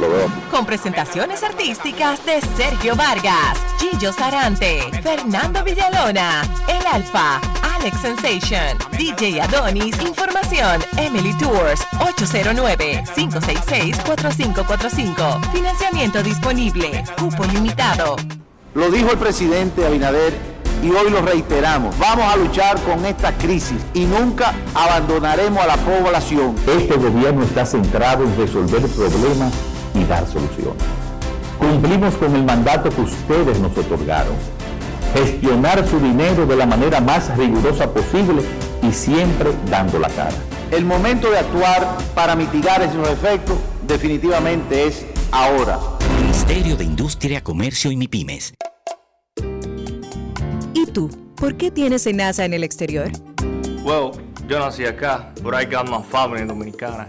Lo veo. Con presentaciones artísticas de Sergio Vargas, Gillo Sarante, Fernando Villalona, El Alfa, Alex Sensation, DJ Adonis, Información, Emily Tours, 809-566-4545. Financiamiento disponible, cupo limitado. Lo dijo el presidente Abinader y hoy lo reiteramos. Vamos a luchar con esta crisis y nunca abandonaremos a la población. Este gobierno está centrado en resolver problemas y dar soluciones. Cumplimos con el mandato que ustedes nos otorgaron. Gestionar su dinero de la manera más rigurosa posible y siempre dando la cara. El momento de actuar para mitigar esos efectos definitivamente es ahora. Ministerio de Industria, Comercio y MIPIMES. ¿Y tú? ¿Por qué tienes NASA en el exterior? Well, yo nací acá, but I got my family dominicana.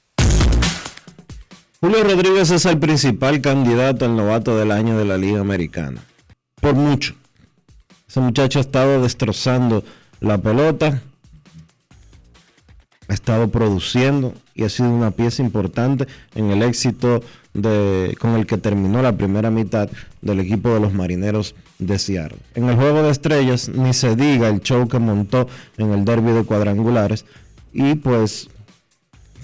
Julio Rodríguez es el principal candidato al novato del año de la Liga Americana. Por mucho. Ese muchacho ha estado destrozando la pelota, ha estado produciendo y ha sido una pieza importante en el éxito con el que terminó la primera mitad del equipo de los marineros de Seattle. En el juego de estrellas, ni se diga el show que montó en el derby de cuadrangulares y pues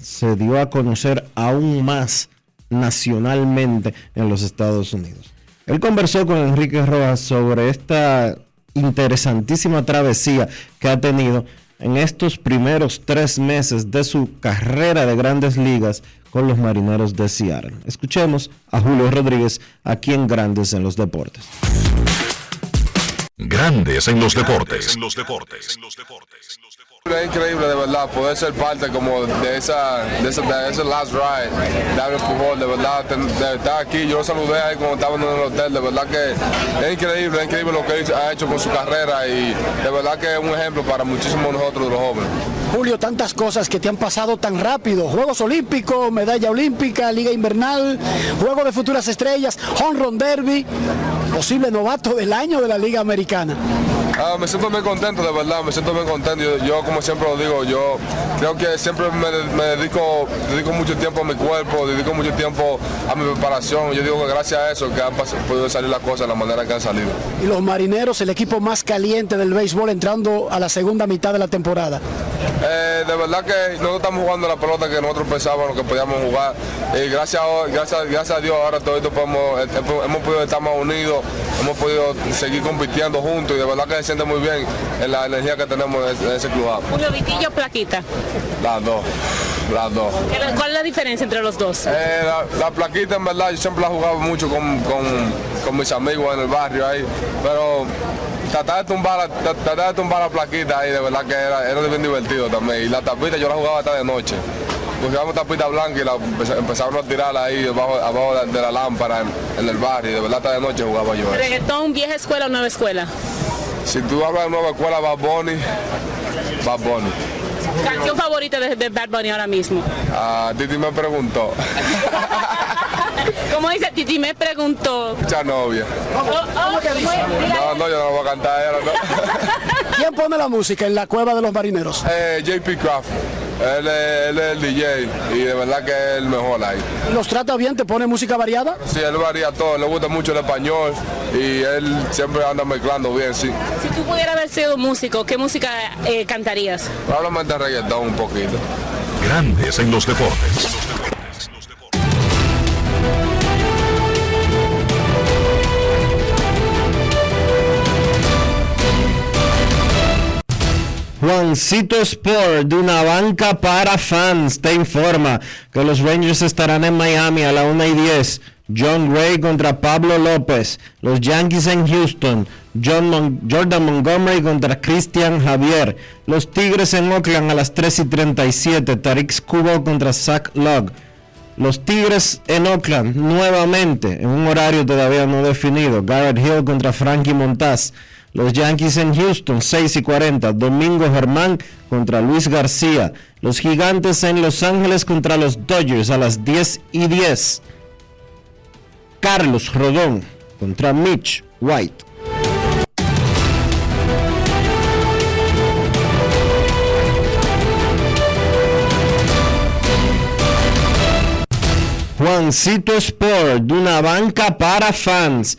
se dio a conocer aún más nacionalmente en los Estados Unidos. Él conversó con Enrique Rojas sobre esta interesantísima travesía que ha tenido en estos primeros tres meses de su carrera de grandes ligas con los Marineros de Seattle. Escuchemos a Julio Rodríguez aquí en Grandes en los Deportes. Grandes en los deportes. En los deportes. Es increíble de verdad poder ser parte como de esa, de ese, last ride de Albert Pujol, de verdad de, estar aquí, yo lo saludé ahí cuando estaba en el hotel, de verdad que es increíble, es increíble lo que ha hecho con su carrera y de verdad que es un ejemplo para muchísimos nosotros los jóvenes. Julio, tantas cosas que te han pasado tan rápido, Juegos Olímpicos, medalla olímpica, Liga Invernal, Juego de Futuras Estrellas, Home Run Derby, posible novato del año de la Liga Americana. Ah, me siento muy contento, de verdad, me siento muy contento. Yo, yo, como siempre lo digo, yo creo que siempre me, me, dedico, dedico mucho tiempo a mi cuerpo, dedico mucho tiempo a mi preparación. Yo digo que gracias a eso que han podido salir las cosas de la manera que han salido. Y los marineros, el equipo más caliente del béisbol, entrando a la segunda mitad de la temporada. Eh, de verdad que nosotros estamos jugando la pelota que nosotros pensábamos que podíamos jugar. Y gracias, gracias, gracias a Dios ahora todo esto podemos, hemos podido estar más unidos, hemos podido seguir compitiendo juntos y de verdad que siente muy bien en la energía que tenemos en ese club. Julio Vitillo, Plaquita. Las dos, las dos. ¿Cuál es la diferencia entre los dos? Eh, la, Plaquita en verdad yo siempre la he jugado mucho con, con mis amigos en el barrio ahí, pero tratar de tumbar tratar de tumbar la plaquita ahí, de verdad que era, era bien divertido también. Y la tapita yo la jugaba hasta de noche. Buscábamos tapita blanca y la empezamos a tirarla ahí debajo, abajo de, la lámpara en, el barrio. Y de verdad hasta de noche jugaba yo. ¿Reggaetón, vieja escuela o nueva escuela? Si tú hablas de nueva escuela, Bad Bunny, Bad Bunny. ¿Canción favorita de, Bad Bunny ahora mismo? Ah, Titi me preguntó. ¿Cómo dice Titi? Me preguntó. Mucha novia. no, no, yo no voy a cantar. ¿Quién pone la música en la cueva de los marineros? Eh, JP Craft. Él es, el DJ y de verdad que es el mejor ahí. ¿Los trata bien? ¿Te pone música variada? Sí, él varía todo, le gusta mucho el español y él siempre anda mezclando bien, sí. Si tú pudieras haber sido músico, ¿qué música eh, cantarías? Probablemente reggaetón un poquito. Grandes en los deportes. Juancito Sport, de una banca para fans, te informa que los Rangers estarán en Miami a la 1 y 10. John Gray contra Pablo López. Los Yankees en Houston. Jordan Montgomery contra Christian Javier. Los Tigres en Oakland a las 3 y 37. Tariq Kubo contra Zach Logg. Los Tigres en Oakland nuevamente en un horario todavía no definido. Garrett Hill contra Frankie Montaz. Los Yankees en Houston, 6 y 40. Domingo Germán contra Luis García. Los Gigantes en Los Ángeles contra los Dodgers a las 10 y 10. Carlos Rodón contra Mitch White. Juancito Sport, de una banca para fans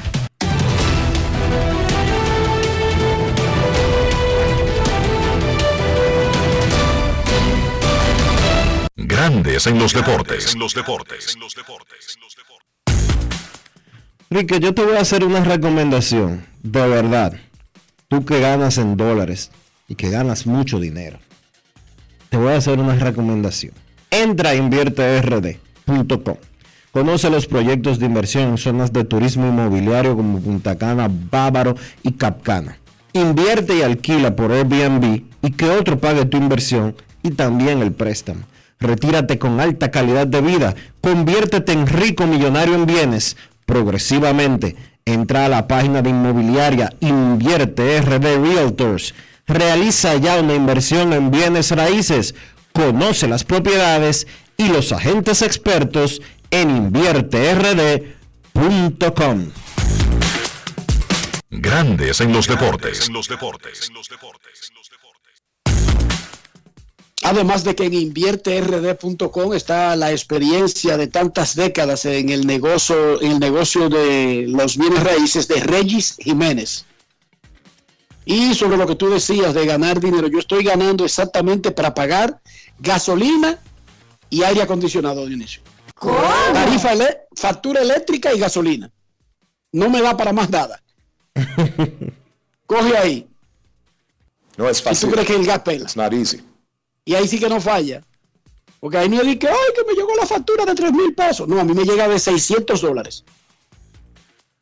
Grandes en los deportes. En los deportes. Rique, yo te voy a hacer una recomendación, de verdad. Tú que ganas en dólares y que ganas mucho dinero. Te voy a hacer una recomendación. Entra a invierterd.com. Conoce los proyectos de inversión en zonas de turismo inmobiliario como Punta Cana, Bávaro y Capcana. Invierte y alquila por Airbnb y que otro pague tu inversión y también el préstamo. Retírate con alta calidad de vida. Conviértete en rico millonario en bienes progresivamente. Entra a la página de inmobiliaria Invierte RD Realtors. Realiza ya una inversión en bienes raíces. Conoce las propiedades y los agentes expertos en invierterd.com. Grandes en los deportes. En los deportes. Además de que en invierterd.com está la experiencia de tantas décadas en el negocio, en el negocio de los bienes raíces de Regis Jiménez. Y sobre lo que tú decías de ganar dinero, yo estoy ganando exactamente para pagar gasolina y aire acondicionado, Dionisio. Tarifa, ele- factura eléctrica y gasolina. No me da para más nada. Coge ahí. No es ¿Y fácil. tú crees que el gas pela? It's not easy. Y ahí sí que no falla. Porque ahí es de que, ay, que me llegó la factura de 3 mil pesos. No, a mí me llega de 600 dólares.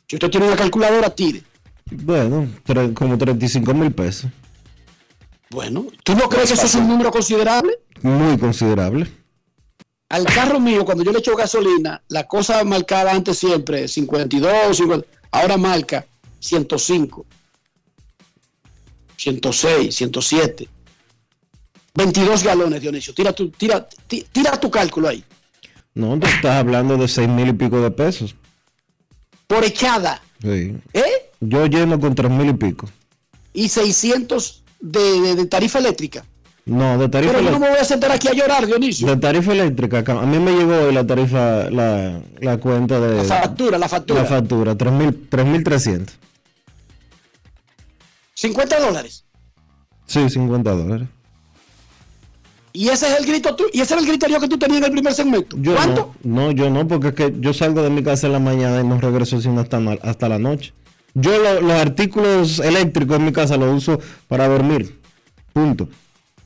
Si usted tiene una calculadora, tire. Bueno, como 35 mil pesos. Bueno, ¿tú no crees que eso es un número considerable? Muy considerable. Al carro mío, cuando yo le echo gasolina, la cosa marcaba antes siempre 52, 50, ahora marca 105, 106, 107. 22 galones, Dionisio. Tira tu, tira, ti- tira tu cálculo ahí. No, tú estás hablando de 6 mil y pico de pesos. Por echada. Sí. ¿Eh? Yo lleno con 3 mil y pico. Y 600 de, de- de tarifa eléctrica. No, de tarifa Pero yo no eléctrica. me voy a sentar aquí a llorar, Dionisio. De tarifa eléctrica, a mí me llegó hoy la tarifa, la, la cuenta de... La factura, la factura. La factura, 3.000 3.300. 50 dólares. Sí, 50 dólares. Y ese es el grito tú, y ese era el criterio que tú tenías en el primer segmento. Yo ¿Cuánto? no, no, yo no, porque es que yo salgo de mi casa en la mañana y no regreso sino hasta, hasta la noche. Yo lo- los artículos eléctricos en mi casa los uso para dormir. Punto.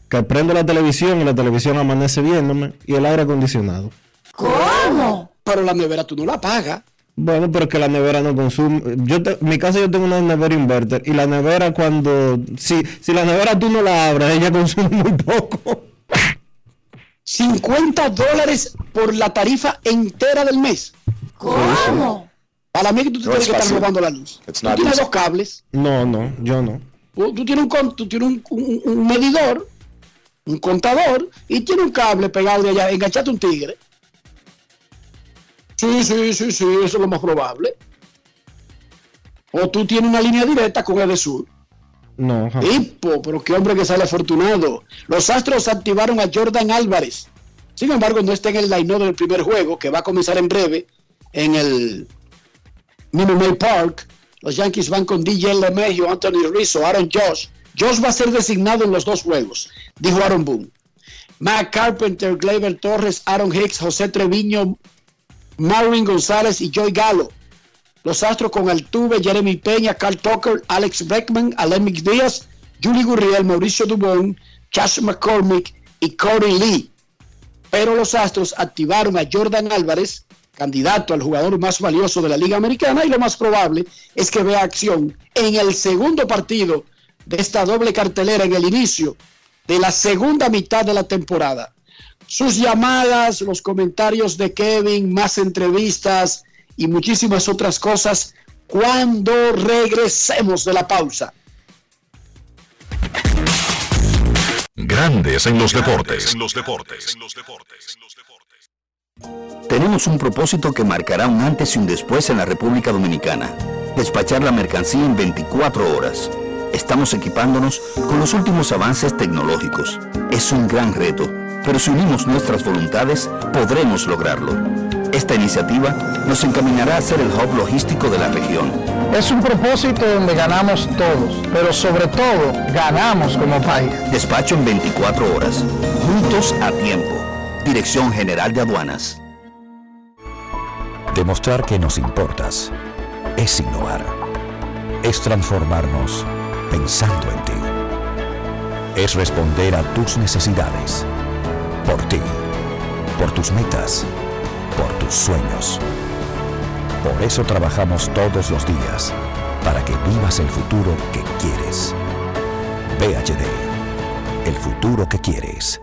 Que prendo la televisión y la televisión amanece viéndome y el aire acondicionado. ¿Cómo? Pero la nevera tú no la pagas. Bueno, pero es que la nevera no consume. Yo te- en mi casa yo tengo una nevera inverter y la nevera cuando si si la nevera tú no la abres, ella consume muy poco. 50 dólares por la tarifa entera del mes. ¿Cómo? Para mí que tú te No tienes es que estar robando la luz. Tú tienes easy. dos cables, No, no, yo no. tú tú tienes un, tú tienes un, un- un medidor, un contador y tienes un cable pegado de allá. Enganchaste un tigre. Sí, sí, sí, sí, eso es lo más probable. O tú tienes una línea directa con Edesur. No, pero qué hombre que sale afortunado. Los Astros activaron a Jordan Álvarez. Sin embargo, no está en el line del primer juego, que va a comenzar en breve en el Minute Park. Los Yankees van con DJ LeMahieu, Anthony Rizzo, Aaron Josh. Josh va a ser designado en los dos juegos, dijo Aaron Boone. Matt Carpenter, Gleyber Torres, Aaron Hicks, José Treviño, Marvin González y Joy Gallo. Los Astros con Altuve, Jeremy Peña, Carl Tucker, Alex Beckman, Alemic Díaz, Julie Gurriel, Mauricio Dubón, Cash McCormick y Corey Lee. Pero los Astros activaron a Jordan Álvarez, candidato al jugador más valioso de la Liga Americana, y lo más probable es que vea acción en el segundo partido de esta doble cartelera en el inicio de la segunda mitad de la temporada. Sus llamadas, los comentarios de Kevin, más entrevistas y muchísimas otras cosas cuando regresemos de la pausa. Grandes en los deportes. Tenemos un propósito que marcará un antes y un después en la República Dominicana. Despachar la mercancía en 24 horas. Estamos equipándonos con los últimos avances tecnológicos. Es un gran reto, pero si unimos nuestras voluntades, podremos lograrlo. Esta iniciativa nos encaminará a ser el hub logístico de la región. Es un propósito donde ganamos todos, pero sobre todo ganamos como país. Despacho en 24 horas. Juntos a tiempo. Dirección General de Aduanas. Demostrar que nos importas es innovar. Es transformarnos pensando en ti. Es responder a tus necesidades. Por ti. Por tus metas. Por tus sueños. Por eso trabajamos todos los días. Para que vivas el futuro que quieres. VHD. El futuro que quieres.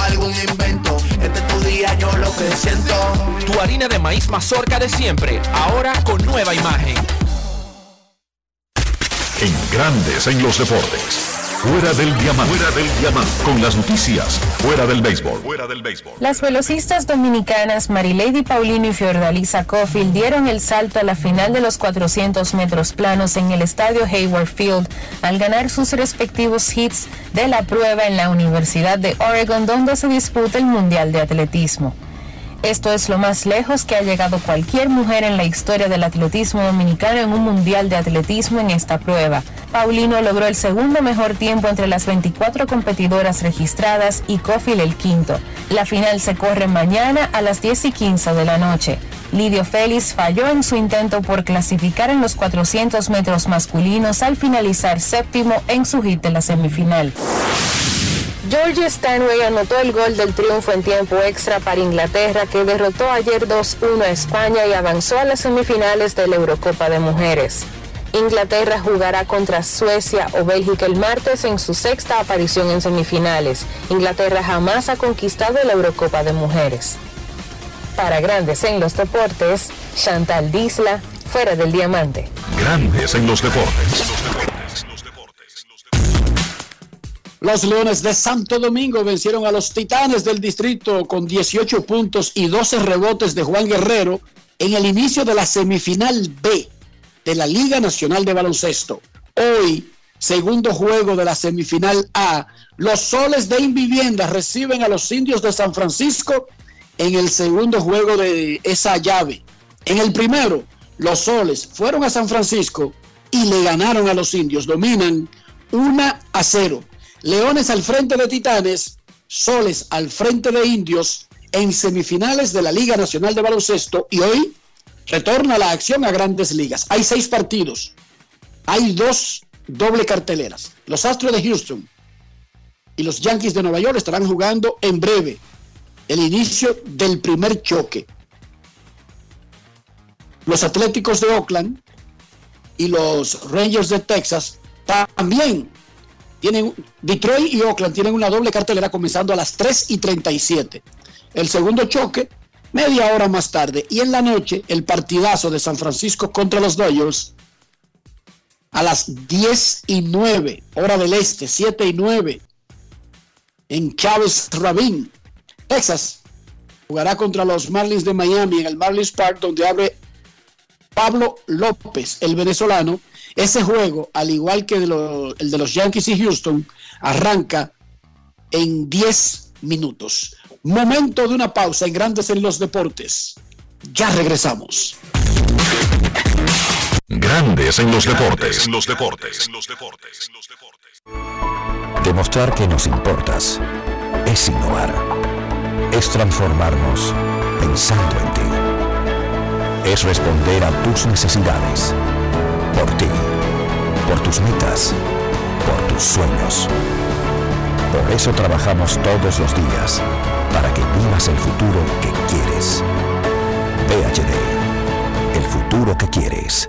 Algún invento. Este es tu día, yo lo que siento. Tu harina de maíz mazorca de siempre, ahora con nueva imagen. en Grandes en los Deportes. Fuera del diamante. Fuera del diamante. Con las noticias. Fuera del béisbol. Fuera del béisbol. Las velocistas dominicanas Marilady Paulino y Fiordalisa Cofield dieron el salto a la final de los 400 metros planos en el estadio Hayward Field al ganar sus respectivos hits de la prueba en la Universidad de Oregon donde se disputa el Mundial de Atletismo. Esto es lo más lejos que ha llegado cualquier mujer en la historia del atletismo dominicano en un mundial de atletismo en esta prueba. Paulino logró el segundo mejor tiempo entre las 24 competidoras registradas y Cofield el quinto. La final se corre mañana a las 10 y 15 de la noche. Lidio Félix falló en su intento por clasificar en los 400 metros masculinos al finalizar séptimo en su hit de la semifinal. George Stanway anotó el gol del triunfo en tiempo extra para Inglaterra que derrotó ayer 2-1 a España y avanzó a las semifinales de la Eurocopa de Mujeres. Inglaterra jugará contra Suecia o Bélgica el martes en su sexta aparición en semifinales. Inglaterra jamás ha conquistado la Eurocopa de Mujeres. Para Grandes en los Deportes, Chantal Disla, fuera del diamante. Grandes en los deportes. Los Leones de Santo Domingo vencieron a los Titanes del Distrito con 18 puntos y 12 rebotes de Juan Guerrero en el inicio de la semifinal B de la Liga Nacional de Baloncesto. Hoy, segundo juego de la semifinal A, los Soles de Invivienda reciben a los Indios de San Francisco en el segundo juego de esa llave. En el primero, los Soles fueron a San Francisco y le ganaron a los Indios. Dominan 1 a 0. Leones al frente de Titanes, Soles al frente de Indios en semifinales de la Liga Nacional de Baloncesto y hoy retorna la acción a grandes ligas. Hay seis partidos, hay dos doble carteleras. Los Astros de Houston y los Yankees de Nueva York estarán jugando en breve el inicio del primer choque. Los Atléticos de Oakland y los Rangers de Texas también tienen, Detroit y Oakland tienen una doble cartelera comenzando a las 3 y 37. El segundo choque, media hora más tarde. Y en la noche, el partidazo de San Francisco contra los Dodgers a las 10 y 9, hora del este, 7 y 9, en Chávez Rabin, Texas. Jugará contra los Marlins de Miami en el Marlins Park, donde abre Pablo López, el venezolano, ese juego, al igual que el de los Yankees y Houston, arranca en 10 minutos. Momento de una pausa en Grandes en los Deportes. Ya regresamos. Grandes en los deportes. En los deportes. En los deportes. Demostrar que nos importas es innovar. Es transformarnos pensando en ti. Es responder a tus necesidades por ti, por tus metas, por tus sueños. Por eso trabajamos todos los días, para que vivas el futuro que quieres. PHD, el futuro que quieres.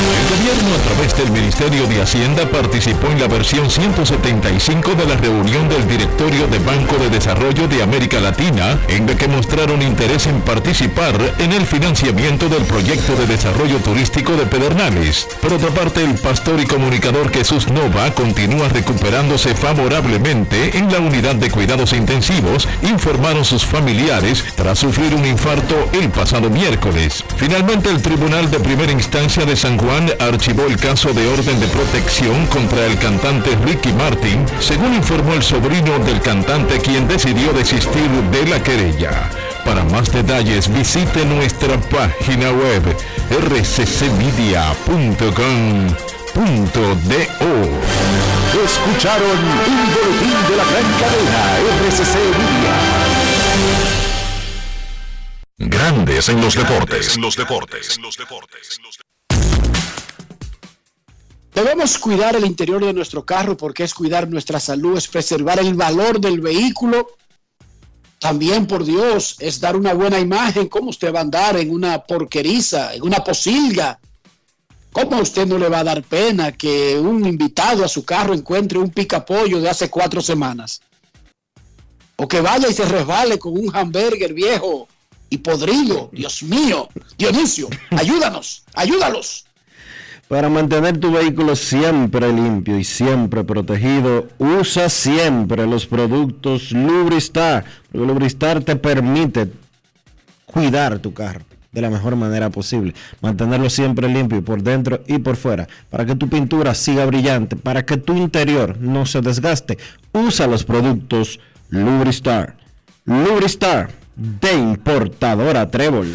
El gobierno a través del Ministerio de Hacienda participó en la versión 175 de la reunión del directorio de Banco de Desarrollo de América Latina, en la que mostraron interés en participar en el financiamiento del proyecto de desarrollo turístico de Pedernales. Por otra parte, el pastor y comunicador Jesús Nova continúa recuperándose favorablemente en la unidad de cuidados intensivos, informaron sus familiares tras sufrir un infarto el pasado miércoles. Finalmente, el Tribunal de Primera Instancia de San Juan archivó el caso de orden de protección contra el cantante Ricky Martin, según informó el sobrino del cantante quien decidió desistir de la querella. Para más detalles visite nuestra página web rccmedia.com.do. Escucharon un boletín de la gran cadena RCC Libia. Grandes en los deportes. En los deportes. Debemos cuidar el interior de nuestro carro porque es cuidar nuestra salud, es preservar el valor del vehículo. También, por Dios, es dar una buena imagen. ¿Cómo usted va a andar en una porqueriza, en una posilga? ¿Cómo usted no le va a dar pena que un invitado a su carro encuentre un picapollo de hace cuatro semanas? O que vaya y se resbale con un hamburger viejo y podrido. Dios mío, Dionisio, ayúdanos, ayúdalos. Para mantener tu vehículo siempre limpio y siempre protegido, usa siempre los productos Lubristar. Porque Lubristar te permite cuidar tu carro de la mejor manera posible, mantenerlo siempre limpio por dentro y por fuera, para que tu pintura siga brillante, para que tu interior no se desgaste. Usa los productos Lubristar. Lubristar de importadora Trébol.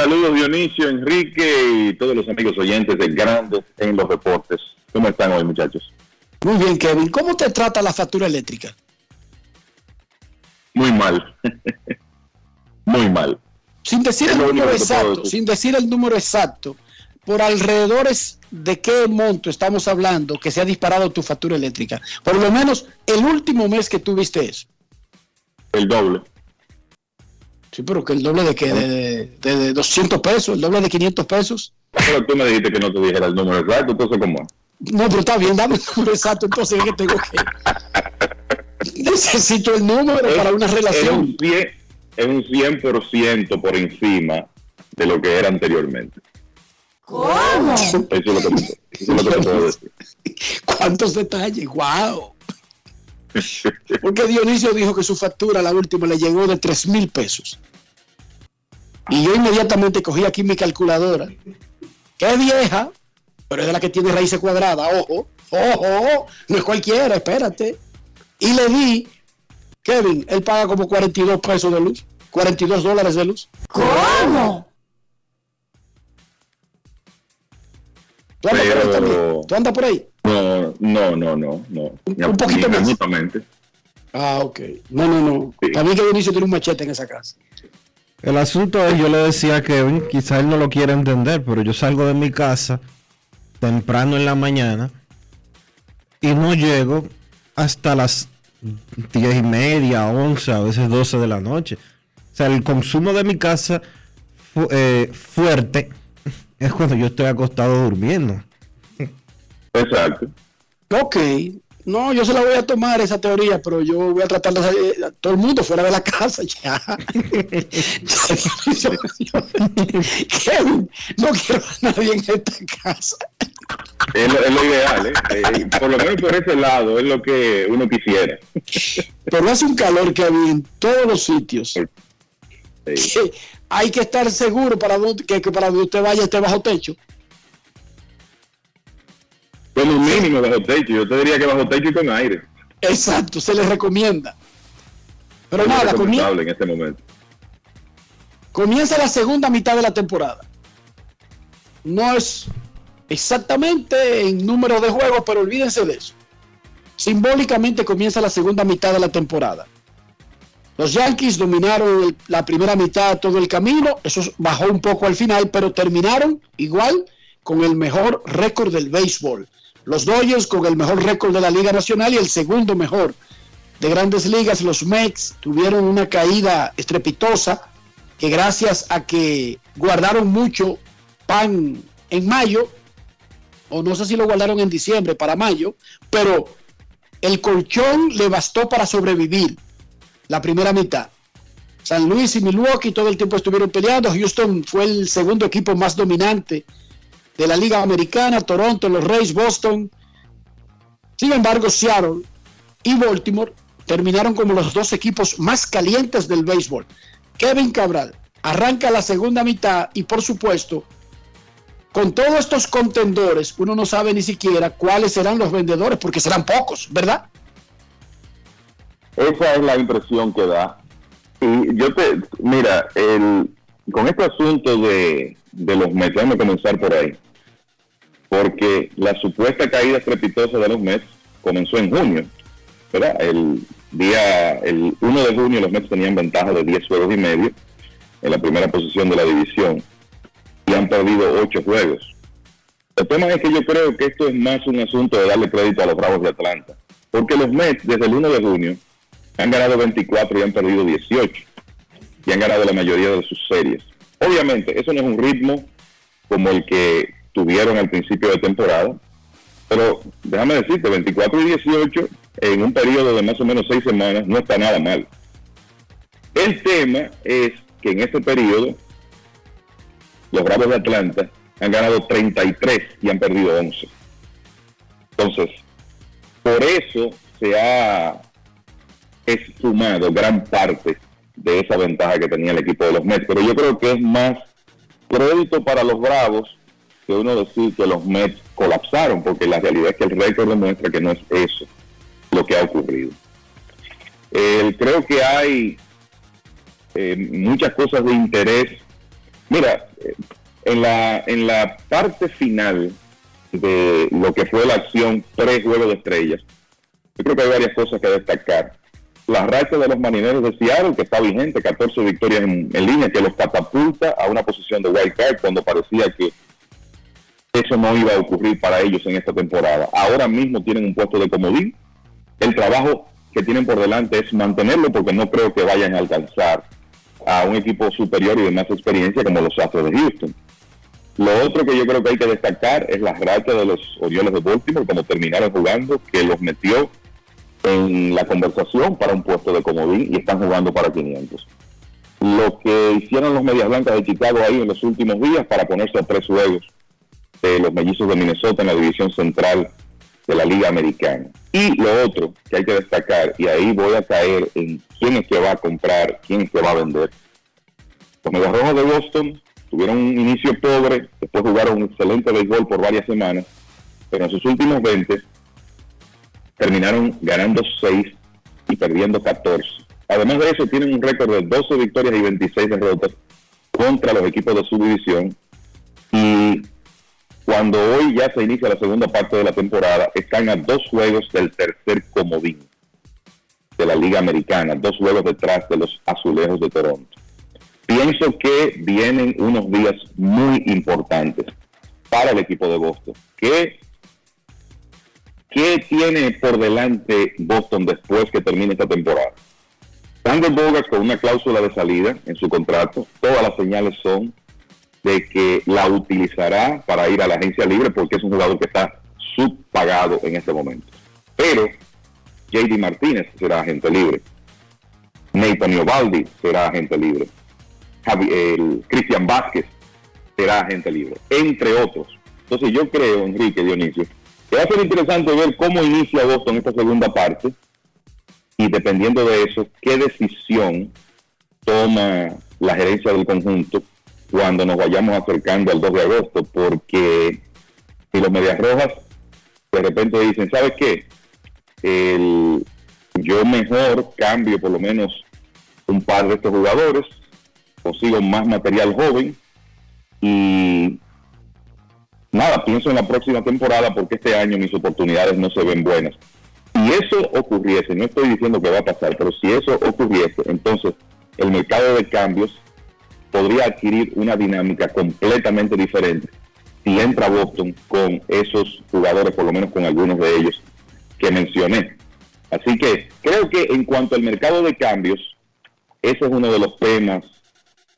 Saludos Dionisio, Enrique y todos los amigos oyentes de Grandes en los Deportes. ¿Cómo están hoy muchachos? Muy bien, Kevin. ¿Cómo te trata la factura eléctrica? Muy mal. Muy mal. Sin decir el número exacto, sin decir el número exacto, por alrededores de qué monto estamos hablando que se ha disparado tu factura eléctrica. Por lo menos el último mes que tuviste eso. El doble. Sí, pero que el doble de que de, de- de 200 pesos, el doble de 500 pesos. Pero tú me dijiste que no te dijera el número exacto, entonces ¿cómo? No, pero está bien, dame el número exacto, entonces es que tengo que... Necesito el número para una Es relación. un 100, es un 100% por encima de lo que era anteriormente. ¿Cómo? Eso es lo que te, eso es lo que te puedo decir. ¿Cuántos detalles? ¡Wow! Porque Dionisio dijo que su factura, la última, le llegó de 3 mil pesos. Y yo inmediatamente cogí aquí mi calculadora. ¡Qué vieja! Pero es de la que tiene raíces cuadradas. ¡Ojo! ¡Ojo! No es cualquiera, espérate. Y le di, Kevin, él paga como 42 pesos de luz. 42 dólares de luz. ¿Cómo? ¿Tú andas por ahí? ¿Tú andas por ahí? No, no, no, no, no. Un poquito más. Ah, ok. No, no, no. Para mí que Dionisio tiene un machete en esa casa. El asunto es, yo le decía a Kevin, quizá él no lo quiere entender, pero yo salgo de mi casa temprano en la mañana y no llego hasta las diez y media, once, a veces 12 de la noche. O sea, el consumo de mi casa fu- eh, fuerte es cuando yo estoy acostado durmiendo. Exacto. Ok. No, yo se la voy a tomar esa teoría, pero yo voy a tratar de hacer a todo el mundo fuera de la casa ya. Yo- yo- Kevin, no quiero a nadie en esta casa. Es lo, es lo ideal, ¿eh? Eh, Por lo menos por ese lado es lo que uno quisiera. Pero hace un calor que había en todos los sitios. Que hay que estar seguro para donde, que, que para donde usted vaya esté bajo techo. Como un mínimo bajo techo. Yo te diría que bajo techo y con aire. Exacto, se les recomienda. Pero Es nada, comie- recomendable en este momento. comienza la segunda mitad de la temporada. No es exactamente en número de juegos, pero olvídense de eso. Simbólicamente comienza la segunda mitad de la temporada. Los Yankees dominaron el- la primera mitad todo el camino, eso bajó un poco al final, pero terminaron igual con el mejor récord del béisbol. Los Dodgers con el mejor récord de la Liga Nacional y el segundo mejor de grandes ligas. Los Mets tuvieron una caída estrepitosa que gracias a que guardaron mucho pan en mayo, o no sé si lo guardaron en diciembre para mayo, pero el colchón le bastó para sobrevivir la primera mitad. San Luis y Milwaukee todo el tiempo estuvieron peleando. Houston fue el segundo equipo más dominante de la Liga Americana. Toronto, los Reyes, Boston. Sin embargo, Seattle y Baltimore terminaron como los dos equipos más calientes del béisbol. Kevin Cabral arranca la segunda mitad y por supuesto, con todos estos contendores, uno no sabe ni siquiera cuáles serán los vendedores porque serán pocos, ¿verdad? Esa es la impresión que da. Y yo te, mira, el, con este asunto de, de los Mets, déjame comenzar por ahí. Porque la supuesta caída estrepitosa de los Mets comenzó en junio, ¿verdad? El día, el 1 de junio los Mets tenían ventaja de 10 juegos y medio en la primera posición de la división y han perdido 8 juegos. El tema es que yo creo que esto es más un asunto de darle crédito a los Bravos de Atlanta. Porque los Mets desde el 1 de junio han ganado 24 y han perdido 18. Y han ganado la mayoría de sus series. Obviamente, eso no es un ritmo como el que tuvieron al principio de temporada. Pero déjame decirte, 24 y 18 en un periodo de más o menos 6 semanas no está nada mal. El tema es que en este periodo los Bravos de Atlanta han ganado 33 y han perdido 11. Entonces, por eso se ha esfumado gran parte de esa ventaja que tenía el equipo de los Mets. Pero yo creo que es más crédito para los Bravos que uno decir que los Mets colapsaron, porque la realidad es que el récord demuestra que no es eso lo que ha ocurrido. Creo que hay eh, muchas cosas de interés. Mira, eh, en la, en la parte final de lo que fue la acción pre-juego de estrellas, yo creo que hay varias cosas que destacar. La racha de los marineros de Seattle, que está vigente, 14 victorias en, en línea, que los catapulta a una posición de wild card cuando parecía que eso no iba a ocurrir para ellos en esta temporada. Ahora mismo tienen un puesto de comodín. El trabajo que tienen por delante es mantenerlo porque no creo que vayan a alcanzar a un equipo superior y de más experiencia como los Astros de Houston. Lo otro que yo creo que hay que destacar es la racha de los Orioles de Baltimore, como terminaron jugando, que los metió en la conversación para un puesto de comodín y están jugando para 500. Lo que hicieron los Medias Blancas de Chicago ahí en los últimos días para ponerse a tres juegos de los mellizos de Minnesota en la división central de la Liga Americana. Y lo otro que hay que destacar, y ahí voy a caer en quién es que va a comprar, quién es que va a vender. Los Medias Rojas de Boston tuvieron un inicio pobre, después jugaron un excelente béisbol por varias semanas, pero en sus últimos 20 terminaron ganando 6 y perdiendo 14. Además de eso, tienen un récord de 12 victorias y 26 derrotas contra los equipos de su división. Y cuando hoy ya se inicia la segunda parte de la temporada, están a dos juegos del tercer comodín de la Liga Americana, dos juegos detrás de los azulejos de Toronto. pienso que vienen unos días muy importantes para el equipo de Boston. ¿Qué, qué tiene por delante Boston después que termine esta temporada? Sander Bogas con una cláusula de salida en su contrato, todas las señales son de que la utilizará para ir a la agencia libre porque es un jugador que está subpagado en este momento. Pero JD Martínez será agente libre. Nathan Ovaldi será agente libre. el Cristian Vázquez será agente libre, entre otros. Entonces yo creo, Enrique Dionisio, que va a ser interesante ver cómo inicia Boston esta segunda parte y dependiendo de eso, qué decisión toma la gerencia del conjunto cuando nos vayamos acercando al 2 de agosto, porque si los Medias Rojas de repente dicen, ¿sabes qué? El, yo mejor cambio por lo menos un par de estos jugadores, consigo más material joven y nada, pienso en la próxima temporada porque este año mis oportunidades no se ven buenas. Si eso ocurriese, no estoy diciendo que va a pasar, pero si eso ocurriese, entonces el mercado de cambios podría adquirir una dinámica completamente diferente si entra Boston con esos jugadores, por lo menos con algunos de ellos que mencioné. Así que creo que en cuanto al mercado de cambios, ese es uno de los temas